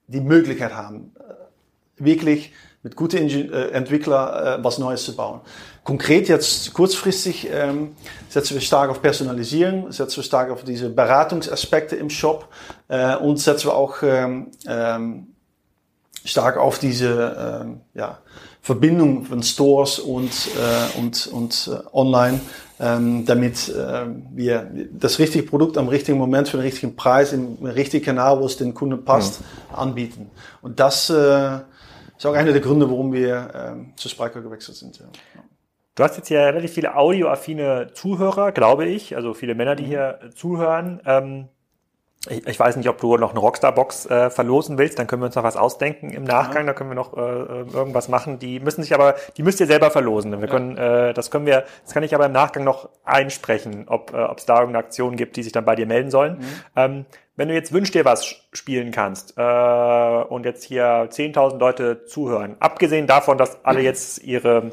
die Möglichkeit haben, äh, wirklich mit guten Ingen äh, Entwickler äh, was Neues zu bauen. Konkret jetzt kurzfristig ähm, setzen wir stark auf Personalisieren, setzen wir stark auf diese Beratungsaspekte im Shop äh, und setzen wir auch ähm, ähm, stark auf diese ähm, ja, Verbindung von Stores und, äh, und, und äh, online, ähm, damit äh, wir das richtige Produkt am richtigen Moment für den richtigen Preis im richtigen Kanal, wo es den Kunden passt, mhm. anbieten. Und das äh, ist auch einer der Gründe, warum wir ähm, zu Spriker gewechselt sind. Ja. Du hast jetzt hier relativ viele audioaffine Zuhörer, glaube ich, also viele Männer, die hier zuhören. Ähm, ich, ich, weiß nicht, ob du noch eine Rockstar-Box äh, verlosen willst, dann können wir uns noch was ausdenken im Nachgang, ja. da können wir noch äh, äh, irgendwas machen. Die müssen sich aber, die müsst ihr selber verlosen. Wir ja. können, äh, das können wir, das kann ich aber im Nachgang noch einsprechen, ob äh, es da irgendeine Aktion gibt, die sich dann bei dir melden sollen. Mhm. Ähm, wenn du jetzt wünsch dir was spielen kannst äh, und jetzt hier 10.000 Leute zuhören, abgesehen davon, dass alle *clears throat* jetzt ihre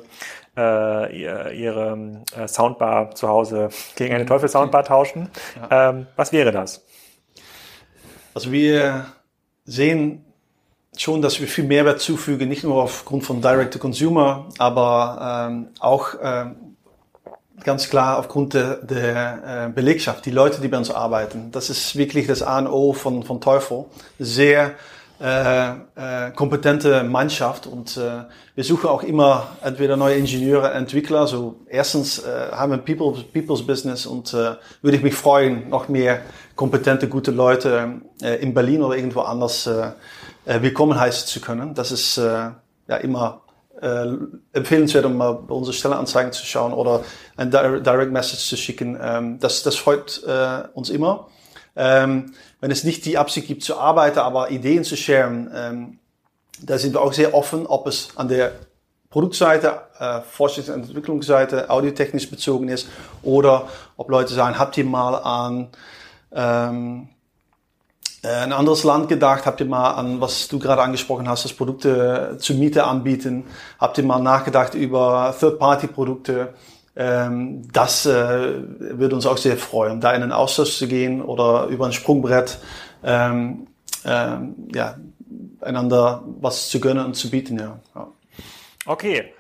äh, ihre äh, Soundbar zu Hause gegen eine Teufel-Soundbar tauschen. Ja. Ähm, was wäre das? Also wir sehen schon, dass wir viel Mehrwert zufügen, nicht nur aufgrund von Direct-to-Consumer, aber ähm, auch ähm, ganz klar aufgrund der, der äh, Belegschaft, die Leute, die bei uns arbeiten. Das ist wirklich das A und O von, von Teufel. Sehr äh, äh, kompetente Mannschaft und äh, wir suchen auch immer entweder neue Ingenieure, Entwickler. So erstens äh, haben wir People, People's Business und äh, würde ich mich freuen, noch mehr kompetente, gute Leute äh, in Berlin oder irgendwo anders äh, äh, willkommen heißen zu können. Das ist äh, ja immer äh, empfehlenswert, um mal bei unsere Stellenanzeigen zu schauen oder ein Direct Message zu schicken. Ähm, das, das freut äh, uns immer. Ähm, wenn es nicht die Absicht gibt zu arbeiten, aber Ideen zu sharen, ähm, da sind wir auch sehr offen, ob es an der Produktseite, äh, Forschungs- und Entwicklungsseite, audiotechnisch bezogen ist oder ob Leute sagen, habt ihr mal an ähm, äh, ein anderes Land gedacht? Habt ihr mal an, was du gerade angesprochen hast, das Produkte zur Miete anbieten? Habt ihr mal nachgedacht über Third-Party-Produkte? Ähm, das äh, würde uns auch sehr freuen, da in den Austausch zu gehen oder über ein Sprungbrett ähm, ähm, ja, einander was zu gönnen und zu bieten. Ja. ja. Okay.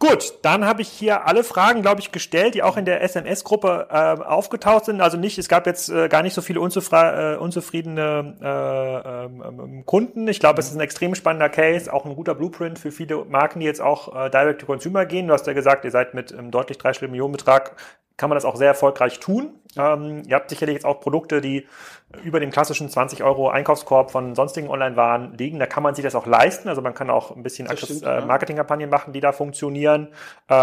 Gut, dann habe ich hier alle Fragen, glaube ich, gestellt, die auch in der SMS-Gruppe äh, aufgetaucht sind. Also nicht, es gab jetzt äh, gar nicht so viele unzufra äh, unzufriedene äh, ähm, ähm, Kunden. Ich glaube, es ist ein extrem spannender Case, auch ein guter Blueprint für viele Marken, die jetzt auch äh, Direct-to-Consumer gehen. Du hast ja gesagt, ihr seid mit einem deutlich dreistelligen Millionenbetrag kann man das auch sehr erfolgreich tun. Ähm, ihr habt sicherlich jetzt auch Produkte, die über dem klassischen 20 Euro Einkaufskorb von sonstigen Online-Waren liegen. Da kann man sich das auch leisten. Also man kann auch ein bisschen stimmt, äh, Marketingkampagnen machen, die da funktionieren. Äh,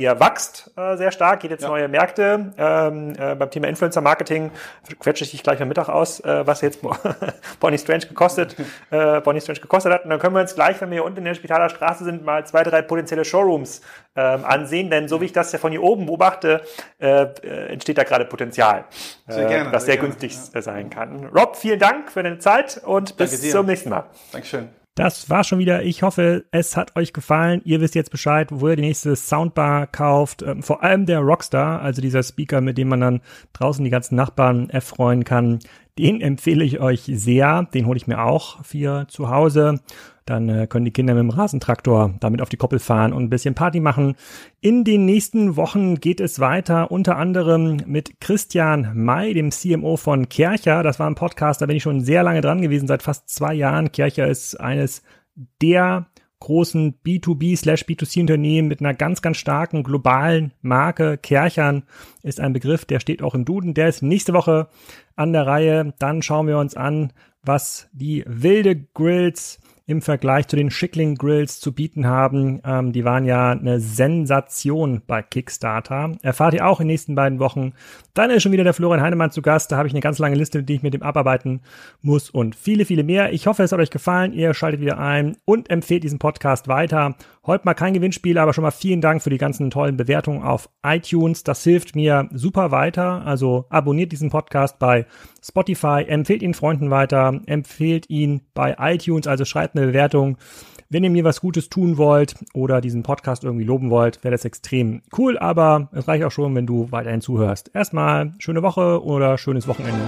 ihr wächst äh, sehr stark, geht jetzt ja. neue Märkte. Ähm, äh, beim Thema Influencer-Marketing quetsche ich dich gleich am Mittag aus, äh, was jetzt *laughs* Bonnie Strange gekostet, *laughs* äh, Bonnie Strange gekostet hat. Und dann können wir uns gleich, wenn wir hier unten in der Spitaler Straße sind, mal zwei, drei potenzielle Showrooms ähm, ansehen. Denn so wie ich das ja von hier oben beobachte, äh, äh entsteht da gerade Potenzial, sehr gerne, äh, das sehr, sehr günstig ja. sein kann. Rob, vielen Dank für deine Zeit und Danke bis dir. zum nächsten Mal. Dankeschön. Das war schon wieder. Ich hoffe, es hat euch gefallen. Ihr wisst jetzt Bescheid, wo ihr die nächste Soundbar kauft. Ähm, vor allem der Rockstar, also dieser Speaker, mit dem man dann draußen die ganzen Nachbarn erfreuen kann. Den empfehle ich euch sehr. Den hole ich mir auch für zu Hause. Dann äh, können die Kinder mit dem Rasentraktor damit auf die Koppel fahren und ein bisschen Party machen. In den nächsten Wochen geht es weiter, unter anderem mit Christian May, dem CMO von Kercher. Das war ein Podcast, da bin ich schon sehr lange dran gewesen, seit fast zwei Jahren. Kercher ist eines der großen B2B/B2C-Unternehmen mit einer ganz, ganz starken globalen Marke. Kerchern ist ein Begriff, der steht auch im Duden. Der ist nächste Woche an der Reihe. Dann schauen wir uns an, was die wilde Grills im Vergleich zu den Schickling Grills zu bieten haben. Ähm, die waren ja eine Sensation bei Kickstarter. Erfahrt ihr auch in den nächsten beiden Wochen. Dann ist schon wieder der Florian Heinemann zu Gast. Da habe ich eine ganz lange Liste, die ich mit dem abarbeiten muss und viele, viele mehr. Ich hoffe, es hat euch gefallen. Ihr schaltet wieder ein und empfehlt diesen Podcast weiter. Heute mal kein Gewinnspiel, aber schon mal vielen Dank für die ganzen tollen Bewertungen auf iTunes. Das hilft mir super weiter. Also abonniert diesen Podcast bei Spotify, empfehlt ihn Freunden weiter, empfehlt ihn bei iTunes, also schreibt eine Bewertung. Wenn ihr mir was Gutes tun wollt oder diesen Podcast irgendwie loben wollt, wäre das extrem cool, aber es reicht auch schon, wenn du weiterhin zuhörst. Erstmal schöne Woche oder schönes Wochenende.